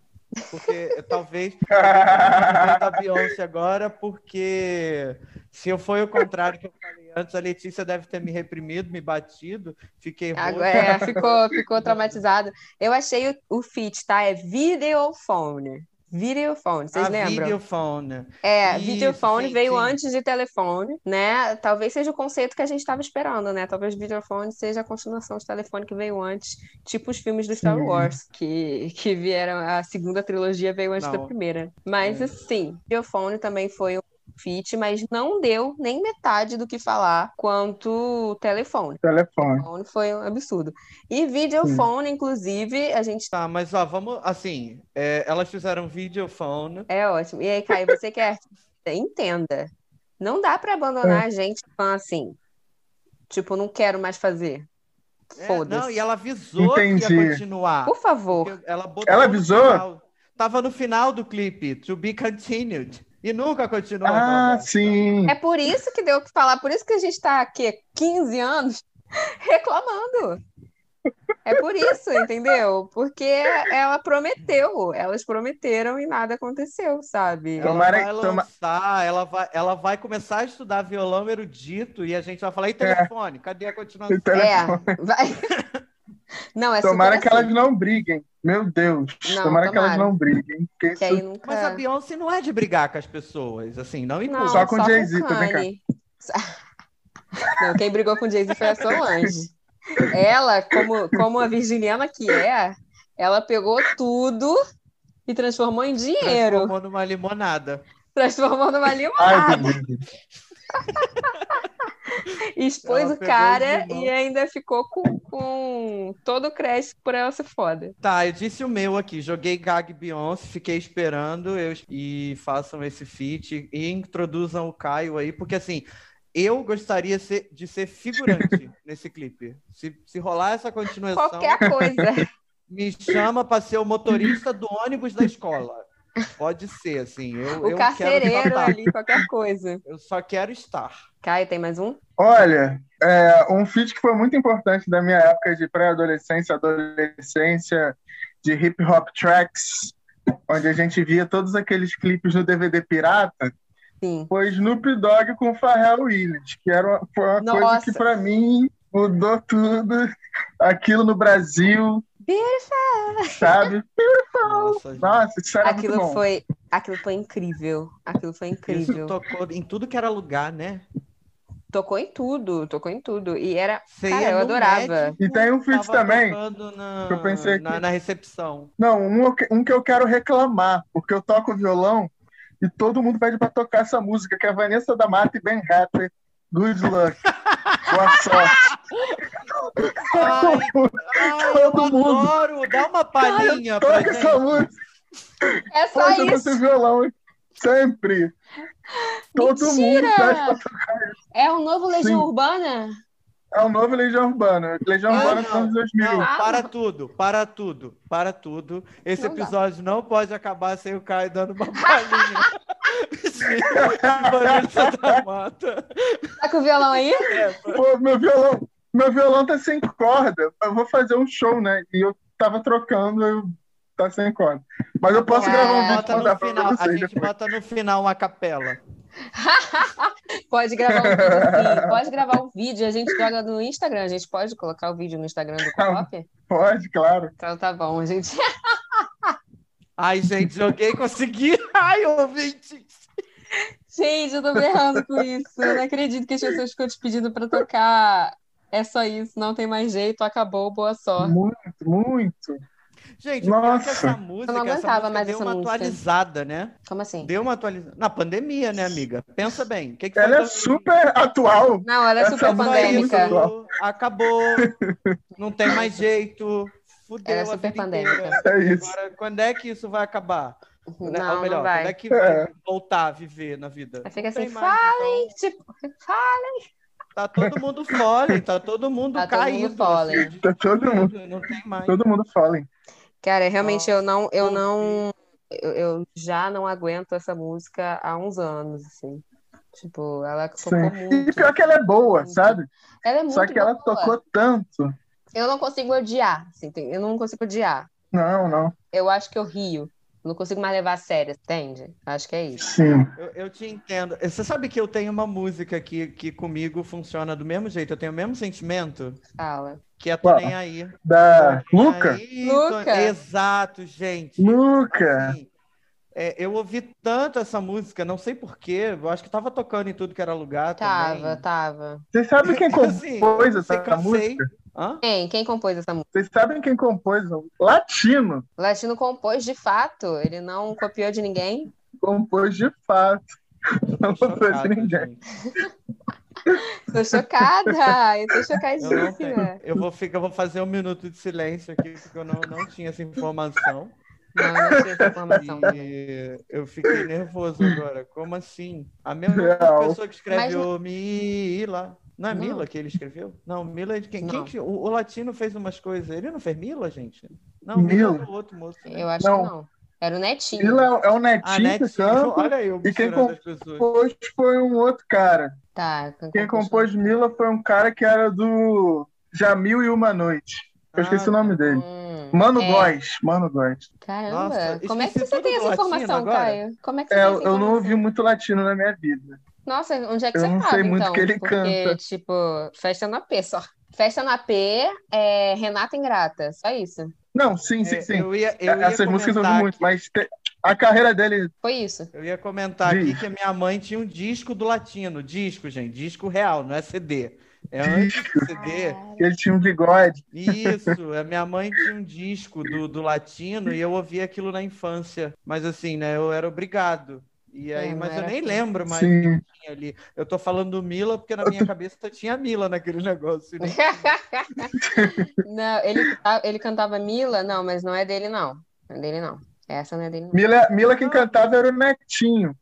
Porque talvez eu ia falar bem da Beyoncé agora, porque se eu for o contrário que eu falei antes, a Letícia deve ter me reprimido, me batido, fiquei. Agora, é, ficou, ficou traumatizado. Eu achei o, o feat, tá? É videophone. Videophone, vocês a lembram? videophone. É, Isso, videophone sim, veio sim. antes de telefone, né? Talvez seja o conceito que a gente estava esperando, né? Talvez videophone seja a continuação de telefone que veio antes, tipo os filmes do Star. Wars, que, que vieram, a segunda trilogia veio antes da Não. primeira. Mas, É. assim, videophone também foi feat, mas não deu nem metade do que falar quanto telefone. Telefone. Telefone foi um absurdo. E videophone, inclusive, a gente Tá, mas ó, vamos assim. é, elas fizeram videophone. É ótimo. E aí, Caio, você que é artista, entenda. Não dá pra abandonar a gente fã assim. Tipo, não quero mais fazer. É, Foda-se. não, e ela avisou que Entendi. ia continuar. Por favor. Ela, botou Ela avisou? Tava no final do clipe, to be continued. E nunca continuou. Ah, sim. É por isso que deu o que falar, por isso que a gente tá aqui 15 anos reclamando. É por isso, entendeu? Porque ela prometeu, elas prometeram e nada aconteceu, sabe? Ela Tomara- vai toma- lançar, ela vai, ela vai começar a estudar violão erudito e a gente vai falar, e É. telefone? Cadê a continuação? É, vai. Não, é Tomara que assim, elas não briguem. Meu Deus. Não, tomara, que elas tomara. não briguem. isso- aí nunca... Mas a Beyoncé não é de brigar com as pessoas, assim, não. Só com Jay-Z, tô brincando. Kanye. Não, quem brigou com Jay-Z foi a Solange. Ela, como, como a virginiana que é, ela pegou tudo e transformou em dinheiro. Transformou numa limonada. Transformou numa Ai, limonada. Deus. Expôs Ela o cara e ainda ficou com, com todo o crédito por ela ser foda. Tá, eu disse o meu aqui. Joguei Gag Beyoncé, fiquei esperando eu, e façam esse feat e introduzam o Caio aí, porque assim, eu gostaria ser- de ser figurante nesse clipe. Se, se rolar essa continuação, Qualquer coisa. me chama para ser o motorista do ônibus da escola. Pode ser, assim. Eu, O eu carcereiro ali, qualquer coisa. Eu só quero estar. Caio, tem mais um? Olha, é, um feat que foi muito importante da minha época de pré-adolescência, adolescência, de hip hop tracks, onde a gente via todos aqueles clipes no DVD pirata, Sim. foi Snoop Dogg com Pharrell Williams, que era uma, foi uma coisa que para mim mudou tudo. Aquilo no Brasil, sabe? Nossa, gente. Nossa, isso era Aquilo muito bom. foi, aquilo foi incrível. Aquilo foi Isso incrível. tocou em tudo que era lugar, né? Tocou em tudo, tocou em tudo. E era. Você Cara, eu adorava. médico, E tem um feat também, Na, que eu pensei na, aqui. na recepção. Não, um, um que eu quero reclamar, porque eu toco violão e todo mundo pede pra tocar essa música, que é Vanessa da Mata e Ben Rapper. Good luck. Boa sorte. Ai, ai, eu Todo mundo. adoro! Dá uma palhinha pra Toca essa música. É só Pode isso. você violão, hein? Sempre. Todo mundo Mentira! pede pra tocar. É um novo Legião Sim. Urbana? É o novo Legião Urbana. Legião Ah, Urbana não, dos anos 2000. Não, Ah, para tudo, para tudo, para tudo. Esse Não dá. episódio não pode acabar sem o Caio dando uma palhinha. Vanessa da Mata. Tá com o violão aí? É, Pô, meu violão, meu violão tá sem corda. Eu vou fazer um show, né? E eu tava trocando, eu tá sem corda. Mas eu posso Ah, gravar um vídeo e bota no final, a gente depois. bota no final uma capela. Pode gravar um vídeo, sim. Pode gravar um vídeo, a gente joga no Instagram. A gente pode colocar o vídeo no Instagram do Copop? Pode, claro. Então tá bom, a gente. Ai, gente, joguei, consegui. Ai, ouvinte. Gente, eu tô berrando com isso. Eu não acredito que as pessoas ficam te pedindo pra tocar. É só isso, não tem mais jeito, acabou, boa sorte. Muito, muito. Gente, é que Nossa. essa música, Eu não essa aguentava música mais deu essa uma música. atualizada, né? Como assim? Deu uma atualizada. Na pandemia, né, amiga? Pensa bem. O que, que Ela é super atual. Não, ela é Essa super música é pandêmica. atual. Acabou. Não tem mais jeito. Fudeu Ela é a super pandêmica. É isso. Agora, quando é que isso vai acabar? Né? Não, Ou melhor, não vai. quando é que vai voltar a viver na vida? Aí fica assim, mais, então. Tipo, fala. Tá todo mundo fole, tá todo mundo Tá todo mundo assim, Tá todo mundo, Não tem mais. todo mundo fala. hein? Cara, realmente eu não, eu não, eu, eu já não aguento essa música há uns anos, assim. Tipo, ela tocou Sim. E muito. pior que ela é boa, sabe? Ela é muito Só que ela boa. tocou tanto. Eu não consigo odiar, assim, eu não consigo odiar. Não, não. Eu acho que eu rio. Não consigo mais levar a sério, entende? Acho que é isso. Sim. Eu, eu te entendo. Você sabe que eu tenho uma música que, que comigo funciona do mesmo jeito, eu tenho o mesmo sentimento, Fala. que é Tô? Nem Aí. Da Tô Nem Luca? Aí, tô- Luca. Exato, gente. Luca. Assim, é, eu ouvi tanto essa música, não sei porquê, eu acho que tava tocando em tudo que era lugar Tava, também. tava. Vocês sabem quem Assim, compôs eu essa cansei. música? Hã? Quem? Quem compôs essa música? Vocês sabem quem compôs? Latino. Latino compôs de fato. Ele não copiou de ninguém. Compôs de fato. Não compôs de ninguém. Tô chocada. Eu tô Eu chocadíssima. tenho. Eu vou, ficar, eu vou fazer um minuto de silêncio aqui, porque eu não, não tinha essa informação. Não, eu não tinha essa informação também. E eu fiquei nervoso agora. Como assim? A mesma Real. pessoa que escreveu Mila. Não é Não. Mila que ele escreveu? Não, Mila é de quem? quem Não. que- o, o latino fez umas coisas. Ele não fez Mila, gente? Não, Mila? Mila é o outro moço. né? Eu acho Não. que não. Era o Netinho. Ele é, é o Ah, Netinho Netinho. que canta. Olha aí, eu E quem. Compôs foi um outro cara. Tá. Quem compôs Mila foi um cara que era do Jamil e Uma Noite. Eu esqueci Ah, o nome dele. Hum, Mano é. Góes. Mano Góes. Caramba. Nossa, Como é que esqueci você tem essa informação, agora. Caio? Como é que você É, tem eu não ouvi muito latino na minha vida. Nossa, onde é que Eu você não tava, sei muito então? que ele Porque, canta. tipo, festa no AP só. Festa no AP é Renata Ingrata, só isso. Não, sim, sim, É, sim. Eu ia, eu ia Essas músicas eu ouvi muito, mas te- a carreira dele. Foi isso. Eu ia comentar aqui Diz. que a minha mãe tinha um disco do latino. Disco, gente. Disco real, não é CD. É antes do CD. Ele tinha um bigode. Isso, a minha mãe tinha um disco do, do latino e eu ouvia aquilo na infância. Mas assim, né? Eu era obrigado. E aí, É, não mas eu nem assim. lembro mais Sim. o que tinha ali. Eu tô falando do Mila porque na minha cabeça tinha Mila naquele negócio. né? Não, ele, ele cantava Mila? Não, mas não é dele, não. Não é dele, não. Essa não é dele, não. Mila, Mila quem cantava era o Netinho.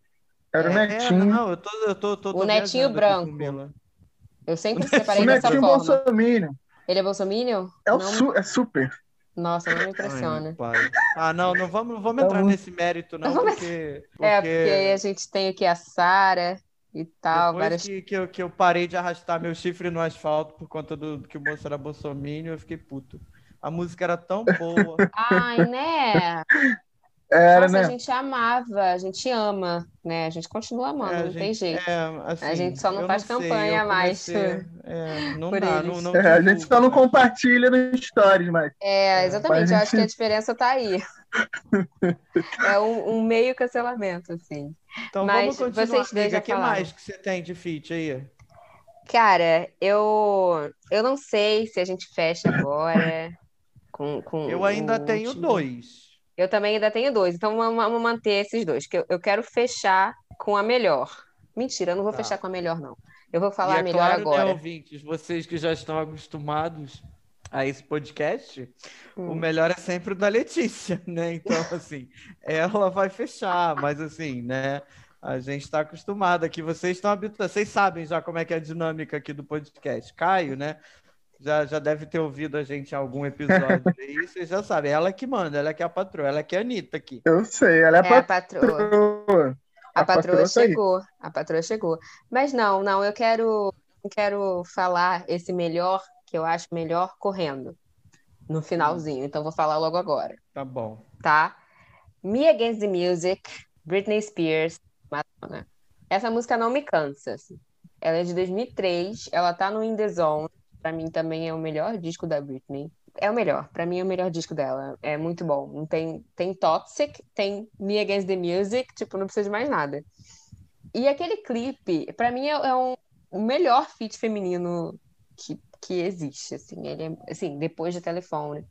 Era o É, Netinho. não, eu tô, eu tô, tô, tô O Netinho branco. Mila. Eu sempre O separei o dessa Netinho forma. Bolsominion. Ele é bolsominion? É, o su- é super. Nossa, não me Ai, impressiona. pai. Ah, não, não vamos, não vamos entrar nesse mérito, não, Vamos- porque, É, porque porque aí a gente tem aqui a Sara e tal, depois várias que, que, eu, que eu parei de arrastar meu chifre no asfalto por conta do que o moço era bolsominion, eu fiquei puto. A música era tão boa. Ai, né? Era, Nossa, a né? gente amava, a gente ama, né? A gente continua amando, É, a não tem gente- jeito. é, assim, gente só não faz sei, campanha eu mais comecei- é, não por dá, eles. não, não É, a gente só não compartilha no stories, mas. É, exatamente, eu acho que a diferença tá aí. É um, um meio cancelamento, assim. Então Mas vamos continuar, vocês amiga. O que mais que você tem de feat aí? Cara, eu, eu não sei se a gente fecha agora com, com Eu ainda tenho último. dois. Eu também ainda tenho dois, então vamos, manter esses dois, que eu, eu quero fechar com a melhor. Mentira, eu não vou Tá. fechar com a melhor, não. Eu vou E falar é a melhor claro, agora. né, ouvintes, vocês que já estão acostumados a esse podcast, o Hum. melhor é sempre o da Letícia, né? Então, assim, ela vai fechar, mas assim, né? A gente está acostumado aqui, vocês estão habituados, vocês sabem já como é que é a dinâmica aqui do podcast. Caio, né? Já, já deve ter ouvido a gente em algum episódio aí, vocês já sabem. Ela que manda, ela que é a patroa, ela que é a Anitta aqui. Eu sei, ela é, É a patroa. patroa. A patroa tá aí. chegou, a patroa chegou. Mas não, não, eu quero, eu quero falar esse melhor, que eu acho melhor correndo no finalzinho. Então vou falar logo agora, Tá bom. tá? Me Against the Music, Britney Spears, Madonna. Essa música não me cansa. assim. Ela é de 2003, ela tá no In The Zone. Pra mim também é o melhor disco da Britney. É o melhor, pra mim é o melhor disco dela. É muito bom. Tem, tem Toxic, tem Me Against the Music, tipo, não precisa de mais nada. E aquele clipe, pra mim é, é um, o melhor feat feminino que, que existe, assim. Ele é, assim, depois de telefone.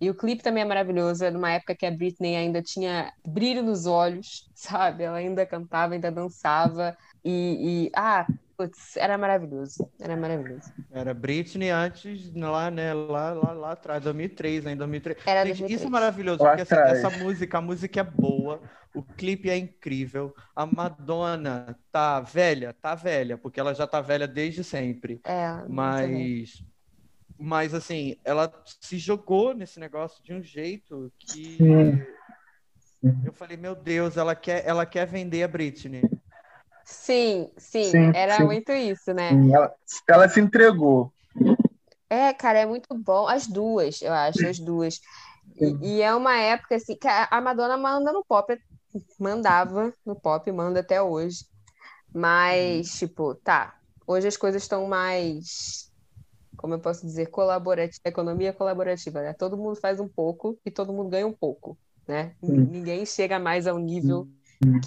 E o clipe também é maravilhoso, é numa época que a Britney ainda tinha brilho nos olhos, sabe? Ela ainda cantava, ainda dançava. E, e ah, putz, era maravilhoso. Era maravilhoso. Era Britney antes, lá, né? Lá, lá, lá atrás, 2003, né? Em 2003. Era Gente, 2003. isso é maravilhoso, Lá porque assim, atrás. essa música, a música é boa, o clipe é incrível, a Madonna tá velha, tá velha, porque ela já tá velha desde sempre, É, mas, mas assim, ela se jogou nesse negócio de um jeito que Sim. eu falei, meu Deus, ela quer, ela quer vender a Britney. Sim, sim, Sim, era sim. muito isso, né? Ela, ela se entregou. É, cara, é muito bom. As duas, eu acho, as duas. E, e é uma época assim que a Madonna manda no pop, mandava no pop, manda até hoje. Mas, tipo, tá, hoje as coisas estão mais, como eu posso dizer, colaborativa, economia colaborativa, né? Todo mundo faz um pouco e todo mundo ganha um pouco, né? Ninguém chega mais ao nível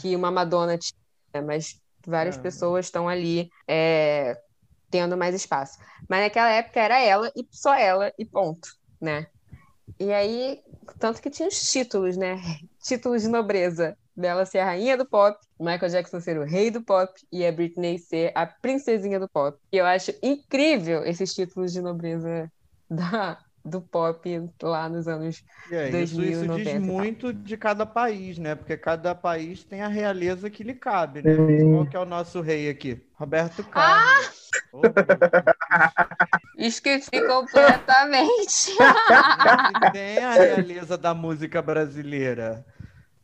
que uma Madonna tinha, né? mas várias Ah. pessoas estão ali é, tendo mais espaço. Mas naquela época era ela e só ela e ponto, né? E aí, tanto que tinha os títulos, né? Títulos de nobreza. Dela ser a rainha do pop, Michael Jackson ser o rei do pop e a Britney ser a princesinha do pop. E eu acho incrível esses títulos de nobreza da, do pop lá nos anos. E é, isso, isso 2090 diz muito de cada país, né? Porque cada país tem a realeza que lhe cabe, né? Qual que é o nosso rei aqui? Roberto Carlos. Ô, meu Esqueci completamente. Tem a realeza da música brasileira.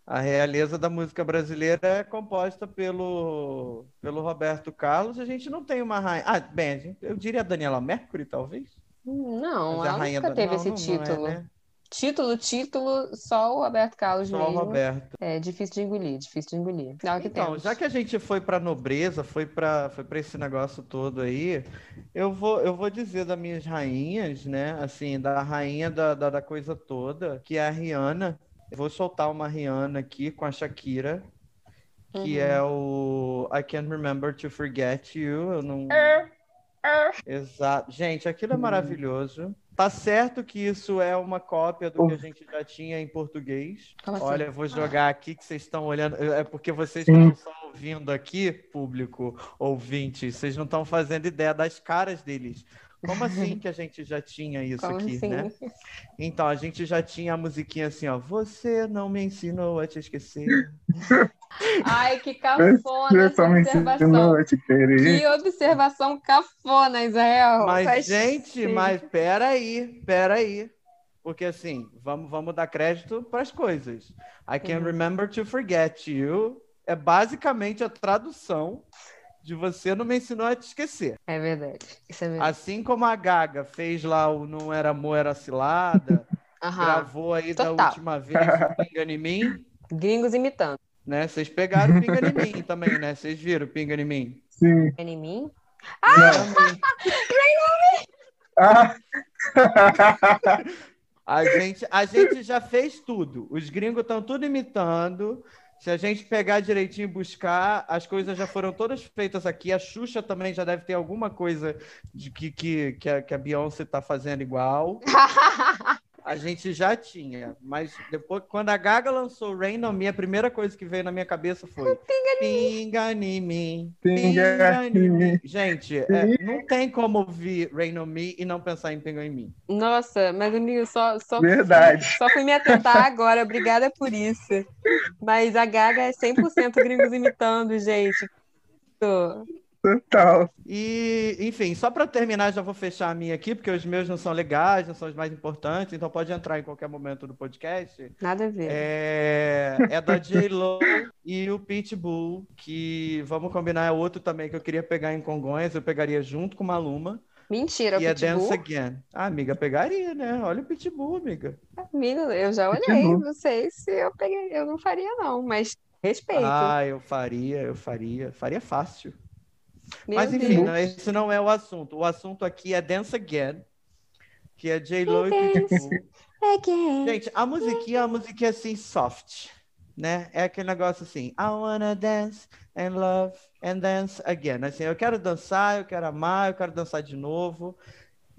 A realeza da música brasileira é composta pelo, pelo Roberto Carlos. A gente não tem uma rainha. Ah, bem, eu diria a Daniela Mercury, talvez. Não, Mas a ela rainha nunca da- teve não, esse não, não é, título. né? Título, título, só o Roberto Carlos Só o mesmo. Roberto. É difícil de engolir, difícil de engolir. É o Então, temos. já que a gente foi para nobreza, foi para foi para esse negócio todo aí, eu vou eu vou dizer das minhas rainhas, né? Assim, da rainha da, da, da coisa toda, que é a Rihanna. Eu vou soltar uma Rihanna aqui com a Shakira, que Uhum. é o I Can't Remember to Forget You. Eu não. Exato. Gente, aquilo é maravilhoso. Tá certo que isso é uma cópia do que a gente já tinha em português. Assim? Olha, eu vou jogar aqui que vocês estão olhando. É porque vocês Sim. estão só ouvindo aqui, público ouvinte, vocês não estão fazendo ideia das caras deles. Como assim que a gente já tinha isso Como aqui, assim? né? Então, a gente já tinha a musiquinha assim, ó. Você não me ensinou a te esquecer. Ai, que cafona essa observação. Que observação cafona, Israel. Mas, Faz gente, mas peraí, peraí. Porque assim, vamos, vamos dar crédito para as coisas. I can remember to forget you é basicamente a tradução de você não me ensinou a te esquecer. É verdade. Isso é verdade. Assim como a Gaga fez lá o Não Era Amor, Era Cilada, gravou aí da Total. última vez o Pinga em Mim, Gringos imitando. Né? Vocês pegaram o Pinga em Mim também, né? Vocês viram o Pinga em Mim? Sim. É em mim? Ah, A gente, a gente já fez tudo. Os gringos estão tudo imitando. Se a gente pegar direitinho e buscar, as coisas já foram todas feitas aqui. A Xuxa também já deve ter alguma coisa de que, que, que, a, que a Beyoncé está fazendo igual. a gente já tinha, mas depois, quando a Gaga lançou Rain on Me, a primeira coisa que veio na minha cabeça foi Pinga em mim, pinga em mim. Gente, é, não tem como ouvir Rain on Me e não pensar em Pinga em mim. Nossa, mas amigo, só, só, Verdade. só fui me atentar agora, obrigada por isso. Mas a Gaga é 100% gringos imitando, gente. Tô. Total. E, enfim, só para terminar, já vou fechar a minha aqui, porque os meus não são legais, não são os mais importantes, então pode entrar em qualquer momento do podcast. Nada a ver. É, é da J-Lo e o Pitbull, que vamos combinar, é outro também que eu queria pegar em Congonhas, eu pegaria junto com Maluma. Mentira, e o é Pitbull. Dance Again. Ah, amiga, pegaria, né? Olha o Pitbull, amiga. Amigo, eu já olhei, Pitbull. não sei se eu peguei, eu não faria não, mas respeito. Ah, eu faria, eu faria. Faria fácil. Meu Mas enfim, não, esse não é o assunto. O assunto aqui é Dance Again, que é J-Lo e Pitbull. Again. Gente, a musiquinha é uma musiquinha assim, soft, né? É aquele negócio assim, I wanna dance and love and dance again. Assim, eu quero dançar, eu quero amar, eu quero dançar de novo.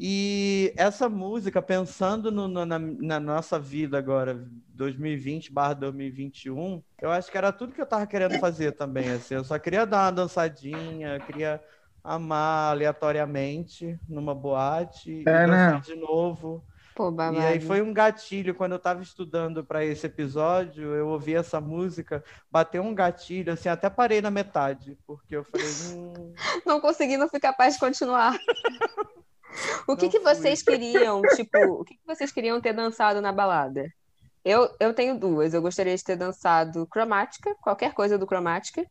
E essa música, pensando no- na, na nossa vida agora, 2020 barra 2021, eu acho que era tudo que eu tava querendo fazer também, assim. Eu só queria dar uma dançadinha, queria amar aleatoriamente numa boate e É, dançar né? de novo. Pô. E aí foi um gatilho, quando eu estava estudando para esse episódio, eu ouvi essa música, bateu um gatilho, assim, até parei na metade, porque eu falei, hum, Não consegui, não fui capaz de continuar. O que, Não que fui. vocês queriam, tipo, o que, que vocês queriam ter dançado na balada? Eu, eu tenho duas. Eu gostaria de ter dançado Cromática, qualquer coisa do Cromática,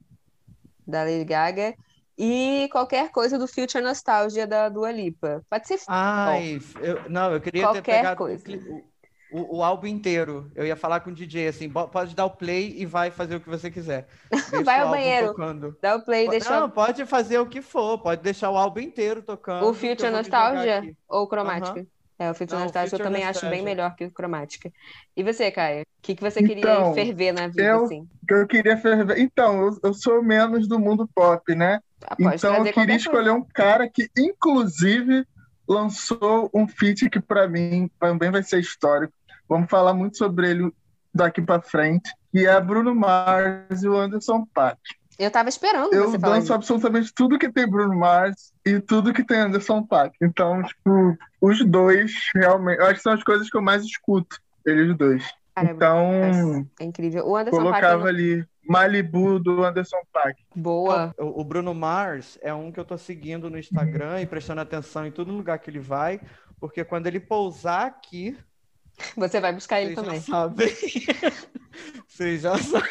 da Lady Gaga, e qualquer coisa do Future Nostalgia da Dua Lipa. Pode ser ai, eu- não, eu queria ter Qualquer pegado o coisa. o, o- o álbum inteiro. Eu ia falar com o DJ, assim, "Bo- pode dar o play e vai fazer o que você quiser. Deixa Vai o ao banheiro. tocando. Dá o play e deixa Não, pode fazer o que for, pode deixar o álbum inteiro tocando. o Future Nostalgia ou Cromática. É, o Future Não, o Nostalgia eu também acho bem melhor que o Cromática. E você, Caio? O que, que você queria Então, ferver na vida, eu- assim? Que eu queria ferver. Então, eu, eu sou menos do mundo pop, né? Ah, Então eu queria escolher um cara que, inclusive, lançou um feat que para mim também vai ser histórico. Vamos falar muito sobre ele daqui para frente, que é Bruno Mars e o Anderson Paak. Eu tava esperando Eu você falar danço isso. absolutamente tudo que tem Bruno Mars e tudo que tem Anderson Paak. Então, tipo, os dois realmente, eu acho que são as coisas que eu mais escuto, eles dois. Cara, Então, é incrível. O Anderson Paak eu colocava não- ali Malibu do Anderson Paak. boa. O, o Bruno Mars é um que eu tô seguindo no Instagram e prestando atenção em todo lugar que ele vai, porque quando ele pousar aqui, Você vai buscar ele vocês também. já sabem. vocês já sabem.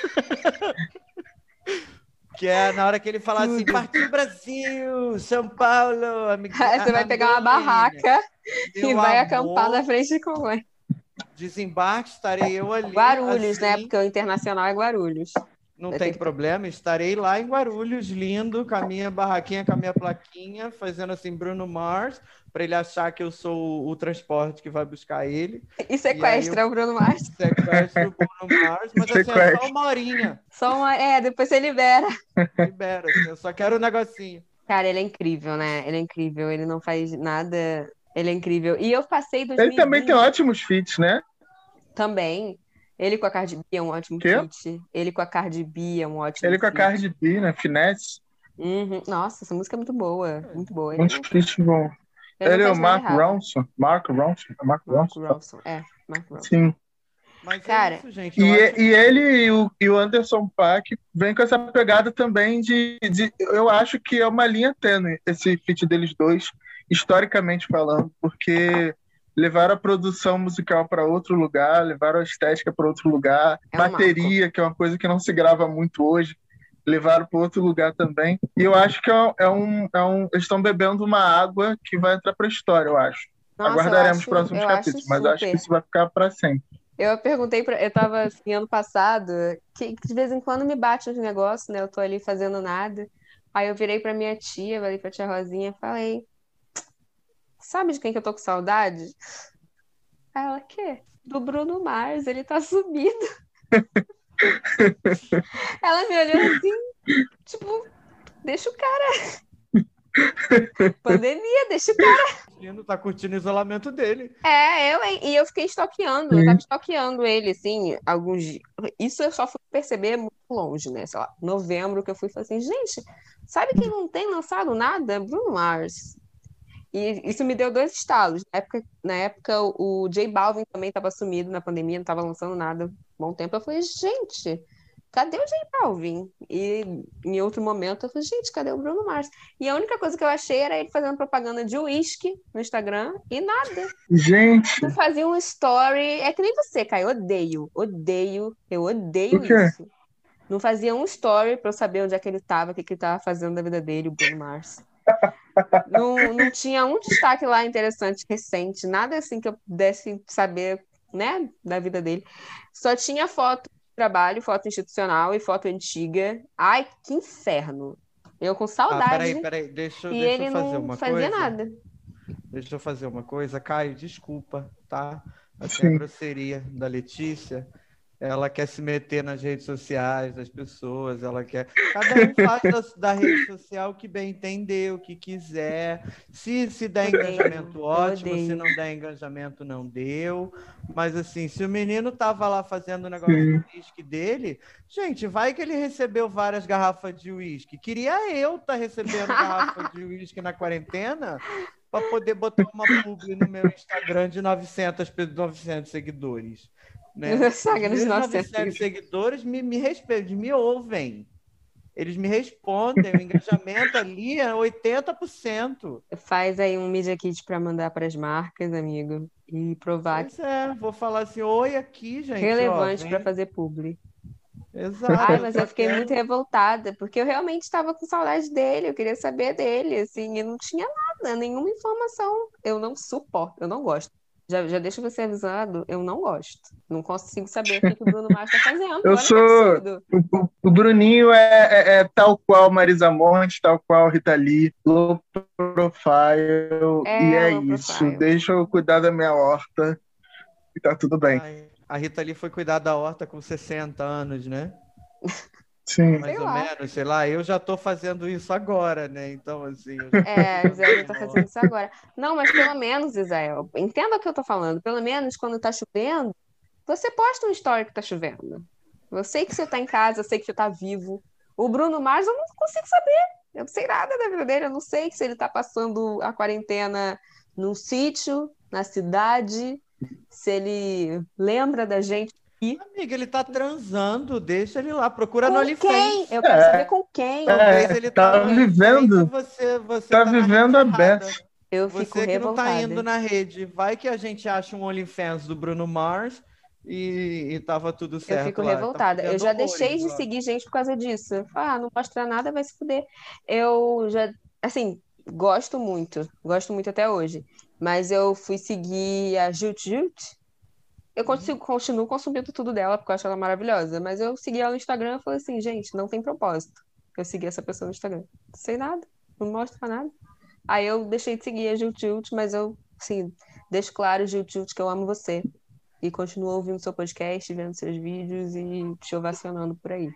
Que é na hora que ele fala assim, partiu Brasil, São Paulo, amiguinho. Aí você vai pegar uma barraca e vai acampar na frente de Congonhas. Desembarque, estarei eu ali. Guarulhos, né? assim, Porque o internacional é Guarulhos. Não Vai tem que- problema, estarei lá em Guarulhos, lindo, com a minha barraquinha, com a minha plaquinha, fazendo assim Bruno Mars, para ele achar que eu sou o, o transporte que vai buscar ele. E sequestra o Bruno Mars. Sequestro o Bruno Mars, mas assim, é só uma horinha. Só uma... É, depois você libera. Libera, assim, eu só quero um negocinho. Cara, ele é incrível, né? Ele é incrível. Ele não faz nada. Ele é incrível. E eu passei 2020 Ele também tem ótimos feats, né? também. Ele com a Cardi B é um ótimo Quê? feat. Ele com a Cardi B é um ótimo Ele com a feat. Cardi B, né? Finesse. Uhum. Nossa, essa música é muito boa. Muito boa. Ele, Muitos não- feats bons. ele Ele é o Mark. Ronson. Mark Ronson. É Mark Mark Ronson. Ronson. É, Mark Ronson. Sim. Mas Cara, é isso, gente. E, acho- e ele e o, e o Anderson Paak vem com essa pegada também de, de. Eu acho que é uma linha tênue esse feat deles dois, historicamente falando, porque levaram a produção musical para outro lugar, levaram a estética para outro lugar, É bateria, que é uma coisa que não se grava muito hoje, levaram para outro lugar também. E eu acho que é, é um, é um. Eles estão bebendo uma água que vai entrar para a história, eu acho. Nossa, Aguardaremos os próximos capítulos, mas acho que isso vai ficar para sempre. Eu perguntei pra. Eu tava assim, ano passado, que que de vez em quando me bate uns negócios, né? Eu tô ali fazendo nada. Aí eu virei pra minha tia, falei pra tia Rosinha, falei: Sabe de quem que eu tô com saudade? Aí ela, quê? Do Bruno Mars, ele tá subido. Ela me olhou assim, tipo, deixa o cara. Pandemia, deixa o cara. Tá curtindo o isolamento dele. É, eu, hein? E eu fiquei estoqueando, eu tava estoqueando ele, assim, alguns dias. Isso eu só fui perceber muito longe, né? Sei lá, novembro que eu fui e falei assim, gente, sabe quem não tem lançado nada? Bruno Mars. E isso me deu dois estalos. Na época, na época o J Balvin também estava sumido na pandemia, não estava lançando nada há bom tempo. Eu falei, gente, cadê o J Balvin? E em outro momento eu falei, gente, cadê o Bruno Mars? E a única coisa que eu achei era ele fazendo propaganda de uísque no Instagram e nada. Gente, Não fazia um story. É que nem você, Caio. Eu odeio, odeio, eu odeio isso. Não fazia um story pra eu saber onde é que ele tava, o que, que ele tava fazendo da vida dele, o Bruno Mars. Não, não tinha um destaque lá interessante, recente, nada assim que eu pudesse saber, né, da vida dele. Só tinha foto de trabalho, foto institucional e foto antiga. Ai, que inferno. Eu com Ah, saudade. peraí, peraí, deixa, eu- e deixa ele eu fazer não uma fazia coisa. nada. Deixa eu fazer uma coisa. Caio, desculpa, tá? Assim, Sim. a grosseria da Letícia. Ela quer se meter nas redes sociais das pessoas, ela quer. Cada um faz da, da rede social o que bem entender, o que quiser. Se, se der engajamento, ótimo. Se não der engajamento, não deu. Mas assim, se o menino tava lá fazendo o negócio Sim. do uísque dele, gente, vai que ele recebeu várias garrafas de uísque. Queria eu estar recebendo garrafa de uísque na quarentena para poder botar uma publi no meu Instagram de 900, pe- 900 seguidores. Né? Saga Os dos meus 900 900 seguidores me, me respeitam, me ouvem. Eles me respondem, o engajamento ali é 80%. Faz aí um Media Kit para mandar para as marcas, amigo, e provar que Pois é, vou falar assim, oi aqui, gente. relevante para fazer publi. Exato. Ai, mas eu fiquei muito revoltada, porque eu realmente estava com saudade dele, eu queria saber dele, assim, e não tinha nada, nenhuma informação. Eu não suporto, eu não gosto. Já, já deixo você avisado, eu não gosto. Não consigo saber o que, que o Bruno Mars está fazendo. Eu Olha sou- o, o- Bruninho é, é- é tal qual Marisa Monte, tal qual Rita Lee, low profile, É, e é isso. profile. Deixa eu cuidar da minha horta e tá tudo bem. Ai, a Rita ali foi cuidar da horta com 60 anos, né? Sim. Mais Sei ou lá. menos, sei lá. Eu já tô fazendo isso agora, né? Então, assim. já- É, Israel tá fazendo isso agora. Não, mas pelo menos, Israel, entenda o que eu tô falando. Pelo menos quando tá chovendo, você posta um story que tá chovendo. Eu sei que você tá em casa, eu sei que você tá vivo. O Bruno Mars, eu não consigo saber. Eu não sei nada da vida dele. Eu não sei se ele tá passando a quarentena num sítio, na cidade, se ele lembra da gente. Amiga, ele tá transando, deixa ele lá, procura no Com OnlyFans. quem? Eu quero É. saber com quem. Talvez É, ele tá no OnlyFans vivendo- e Você, você tá na vivendo rede a errada. beça. Eu fico Você que não tá revoltada. indo na rede. Vai que a gente acha um OnlyFans do Bruno Mars e, e tava tudo certo. Eu fico lá. Tá revoltada. Eu fazendo já deixei de lá. seguir gente por causa disso. Eu Ah, não mostra nada, vai se fuder. Eu já, assim, gosto muito. Gosto muito até hoje. Mas eu fui seguir a Jut Jut. Eu consigo, continuo consumindo tudo dela, porque eu acho ela maravilhosa. Mas eu segui ela no Instagram e falei assim, gente, não tem propósito. Eu segui essa pessoa no Instagram. Não sei nada, não mostra nada. Aí eu deixei de seguir a Jut Jut, mas eu, assim, deixo claro, Jut Jut, que eu amo você e continuo ouvindo seu podcast, vendo seus vídeos e te ovacionando por aí.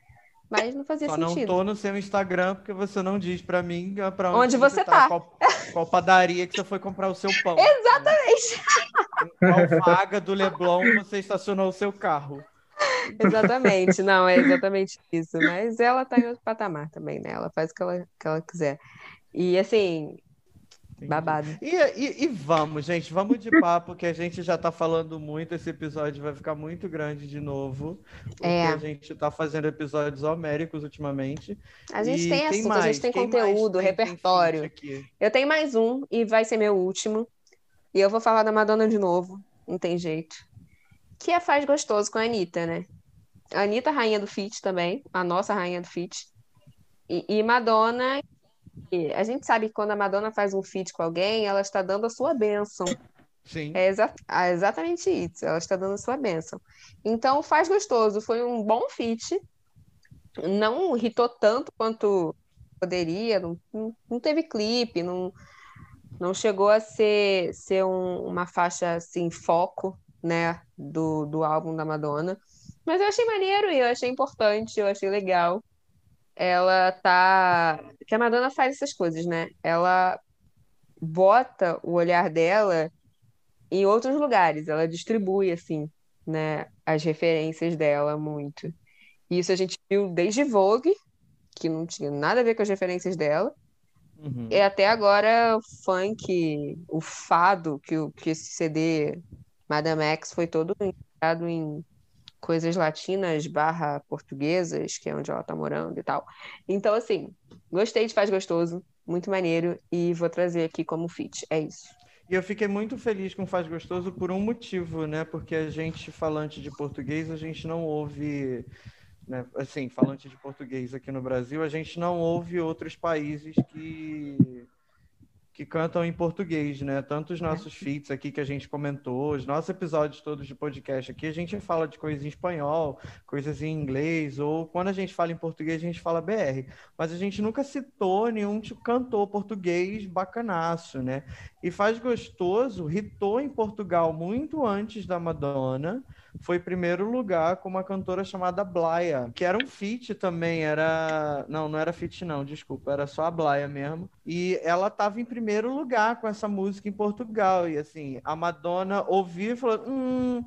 Mas não fazia Só não sentido. tô no seu Instagram porque você não diz pra mim pra onde, Onde você tá. Qual, qual padaria que você foi comprar o seu pão. Exatamente. Em Qual vaga do Leblon você estacionou o seu carro. Exatamente, não, é exatamente isso. Mas ela tá em outro patamar também, né? Ela faz o que ela, que ela quiser. E assim, babado. E, e- e vamos, gente, vamos de papo, que a gente já tá falando muito. Esse episódio vai ficar muito grande de novo. Porque É. a gente tá fazendo episódios homéricos ultimamente. A gente E tem assunto, a mais? gente tem Quem conteúdo, tem- tem repertório. aqui? Eu tenho mais um e vai ser meu último. E eu vou falar da Madonna de novo, não tem jeito. Que é Faz Gostoso com a Anitta, né? A Anitta, rainha do feat também, a nossa rainha do feat. E, e Madonna, a gente sabe que quando a Madonna faz um feat com alguém, ela está dando a sua bênção. Sim. É exa- ah, exatamente isso, ela está dando a sua bênção. Então, Faz Gostoso foi um bom feat. Não hitou tanto quanto poderia, não, não, não teve clipe, não, não chegou a ser, ser um- uma faixa assim, foco, né, do, do álbum da Madonna. Mas eu achei maneiro e eu achei importante, eu achei legal. Ela tá. Que a Madonna faz essas coisas, né? Ela bota o olhar dela em outros lugares, ela distribui, assim, né, as referências dela muito. Isso a gente viu desde Vogue, que não tinha nada a ver com as referências dela, Uhum. e até agora o funk, o fado, que, o- que esse CD Madame X foi todo inspirado em coisas latinas barra portuguesas, que é onde ela tá morando e tal. Então, assim, gostei de Faz Gostoso, muito maneiro, e vou trazer aqui como feat. É isso. E eu fiquei muito feliz com Faz Gostoso por um motivo, né? Porque a gente, falante de português, a gente não ouve, né? Assim, falante de português aqui no Brasil, a gente não ouve outros países que que cantam em português, né? Tanto os nossos feats aqui que a gente comentou, os nossos episódios todos de podcast aqui, a gente fala de coisas em espanhol, coisas em inglês, ou quando a gente fala em português, a gente fala BR. Mas a gente nunca citou nenhum tipo, cantor português bacanaço, né? E Faz Gostoso hitou em Portugal muito antes da Madonna. Foi primeiro lugar com uma cantora chamada Blaia, que era um feat também, era... Não, não era feat não, desculpa, era só a Blaia mesmo. E ela estava em primeiro lugar com essa música em Portugal. E assim, a Madonna ouviu e falou, hum,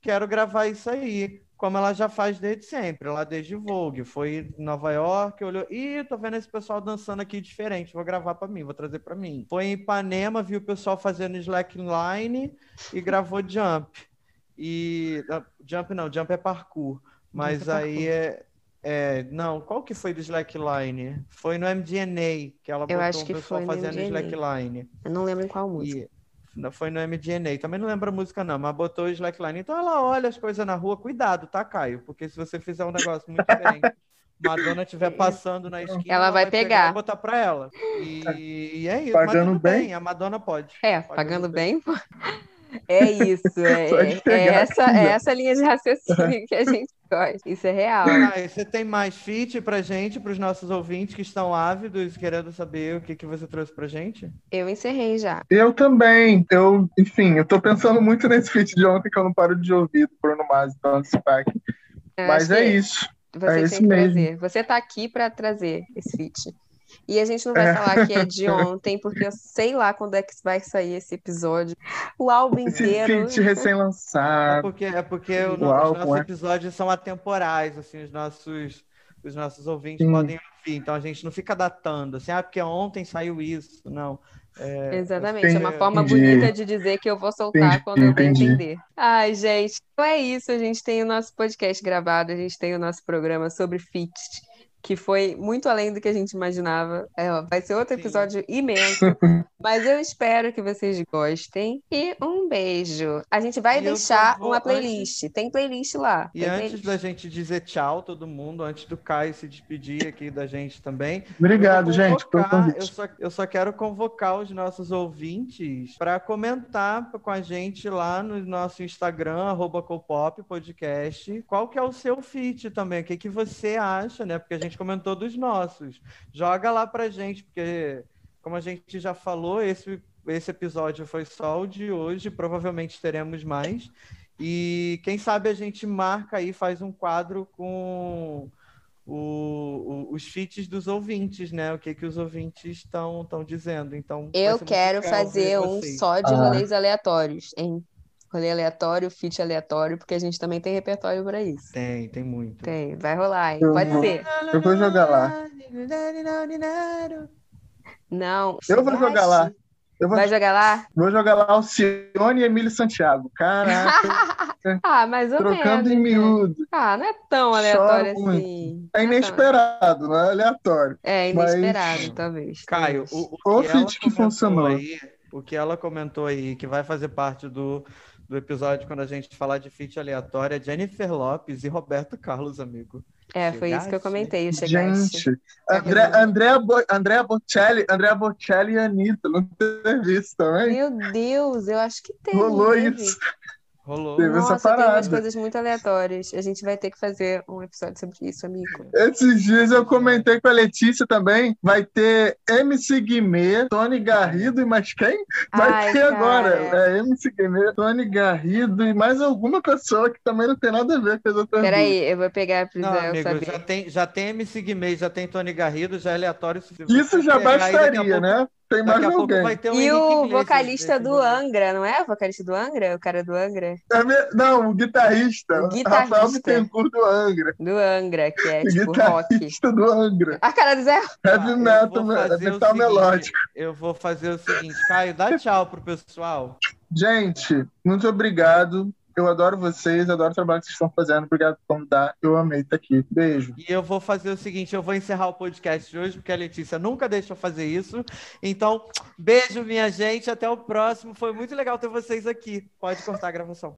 quero gravar isso aí. Como ela já faz desde sempre, lá desde Vogue. Foi em Nova York, olhou, ih, tô vendo esse pessoal dançando aqui diferente, vou gravar para mim, vou trazer para mim. Foi em Ipanema, viu o pessoal fazendo slackline e gravou Jump. E Jump não, Jump é parkour. Mas Jump é aí é, é, não, qual que foi do slackline? Foi no MDNA que ela botou acho um pessoal fazendo MDNA. slackline. Eu não lembro em qual música. E não foi no MDNA. Também não lembro a música, não, mas botou o slackline. Então ela olha as coisas na rua, cuidado, tá, Caio? Porque se você fizer um negócio muito diferente, Madonna estiver passando na esquina, Ela vai pegar. e botar pra ela. E, e é isso. Pagando tudo bem. a Madonna pode. É, Pagando pagando bem. bem. É isso, é, é- é essa, é essa linha de raciocínio que a gente gosta. Isso é real. Ah, você tem mais feat pra gente, pros nossos ouvintes que estão ávidos, querendo saber o que, que você trouxe pra gente? Eu encerrei já. Eu também. Eu, enfim, eu tô pensando muito nesse feat de ontem que eu não paro de ouvir, do Bruno Mars e Dance Pack. Eu Mas é isso. Você é tem isso que mesmo. trazer. Você tá aqui pra trazer esse feat. E a gente não vai É. falar que é de ontem, porque eu sei lá quando é que vai sair esse episódio. O álbum Esse inteiro. feat É recém-lançado. porque, é porque o- O os álbum, nossos é. episódios são atemporais, assim, os nossos, os nossos ouvintes Sim. podem ouvir. Então a gente não fica datando, assim, ah, porque ontem saiu isso. Não. É, Exatamente, é uma Entendi. forma bonita de dizer que eu vou soltar Entendi, quando eu entendi. entender. Ai, gente, então é isso. A gente tem o nosso podcast gravado, a gente tem o nosso programa sobre feats, que foi muito além do que a gente imaginava. É, ó, vai ser outro Sim. episódio imenso, mas eu espero que vocês gostem. E um beijo. A gente vai E deixar vou- uma playlist. Tem playlist lá. E Tem antes playlist. da gente dizer tchau, todo mundo, antes do Caio se despedir aqui da gente também, Obrigado, gente, pelo convite. Eu só, eu só quero convocar os nossos ouvintes para comentar com a gente lá no nosso Instagram, arroba Copop Podcast, qual que é o seu feat também, o que, que você acha, né? Porque a gente comentou dos nossos. Joga lá pra gente, porque, como a gente já falou, esse, esse episódio foi só o de hoje, provavelmente teremos mais. E quem sabe a gente marca aí, faz um quadro com o- o- os feats dos ouvintes, né? O que, que os ouvintes estão dizendo. Então, Eu quero fazer um vocês. só de Ah. rolês aleatórios, hein? Rolê aleatório, feat aleatório, porque a gente também tem repertório para isso. Tem, tem muito. Tem, vai rolar, hein? Eu Pode vou- ser. Eu vou jogar lá. Não. Eu vou jogar lá. Eu vou, Vai jogar lá? vou jogar lá Alcione e Emílio Santiago. Caraca, Ah, mais ou trocando menos. em né? miúdo. Ah, não é tão aleatório Choro muito. assim. É Não tão- inesperado, não é aleatório. É mas- inesperado, talvez. Caio, o, o Qual que que funcionou? aí, o que ela comentou aí, que vai fazer parte do, do episódio quando a gente falar de feat aleatório, é Jennifer Lopes e Roberto Carlos, amigo. É, foi isso que eu Chegaste? comentei, chegaste. Gente, André, Andrea, Bo, Andrea Bocelli, Andrea Bocelli e Anitta, não teve isso também? Meu Deus, eu acho que teve. Rolou isso. Rolou. Teve Nossa, essa tem umas parada. coisas muito aleatórias. A gente vai ter que fazer um episódio sobre isso, amigo. Esses dias eu comentei com a Letícia também. Vai ter MC Guimê, Tony Garrido e mais quem? Vai Ai, ter agora. cara. É MC Guimê, Tony Garrido e mais alguma pessoa que também não tem nada a ver com as outras duas. Peraí, eu vou pegar pro Não, Zé eu amigo, saber. já tem, já tem MC Guimê, já tem Tony Garrido, já é aleatório. Isso já a bastaria, pouco- né? Tem mais Daqui alguém. vai ter um E o Iglesias vocalista do. Angra, não é? O vocalista do Angra? O cara do Angra? É me- Não, o guitarrista. O guitarrista. Rafael Bittencourt do Angra. Do Angra, que é O tipo rock. guitarrista do Angra. A cara do Zé. Heavy eu metal, o metal melódico. Eu vou fazer o seguinte, Caio, dá tchau pro pessoal. Gente, muito obrigado. Eu adoro vocês, adoro o trabalho que vocês estão fazendo. Obrigado por convidar. Eu amei estar aqui. Beijo. E eu vou fazer o seguinte, eu vou encerrar o podcast de hoje, porque a Letícia nunca deixa eu fazer isso. Então, beijo, minha gente, até o próximo. Foi muito legal ter vocês aqui. Pode cortar a gravação.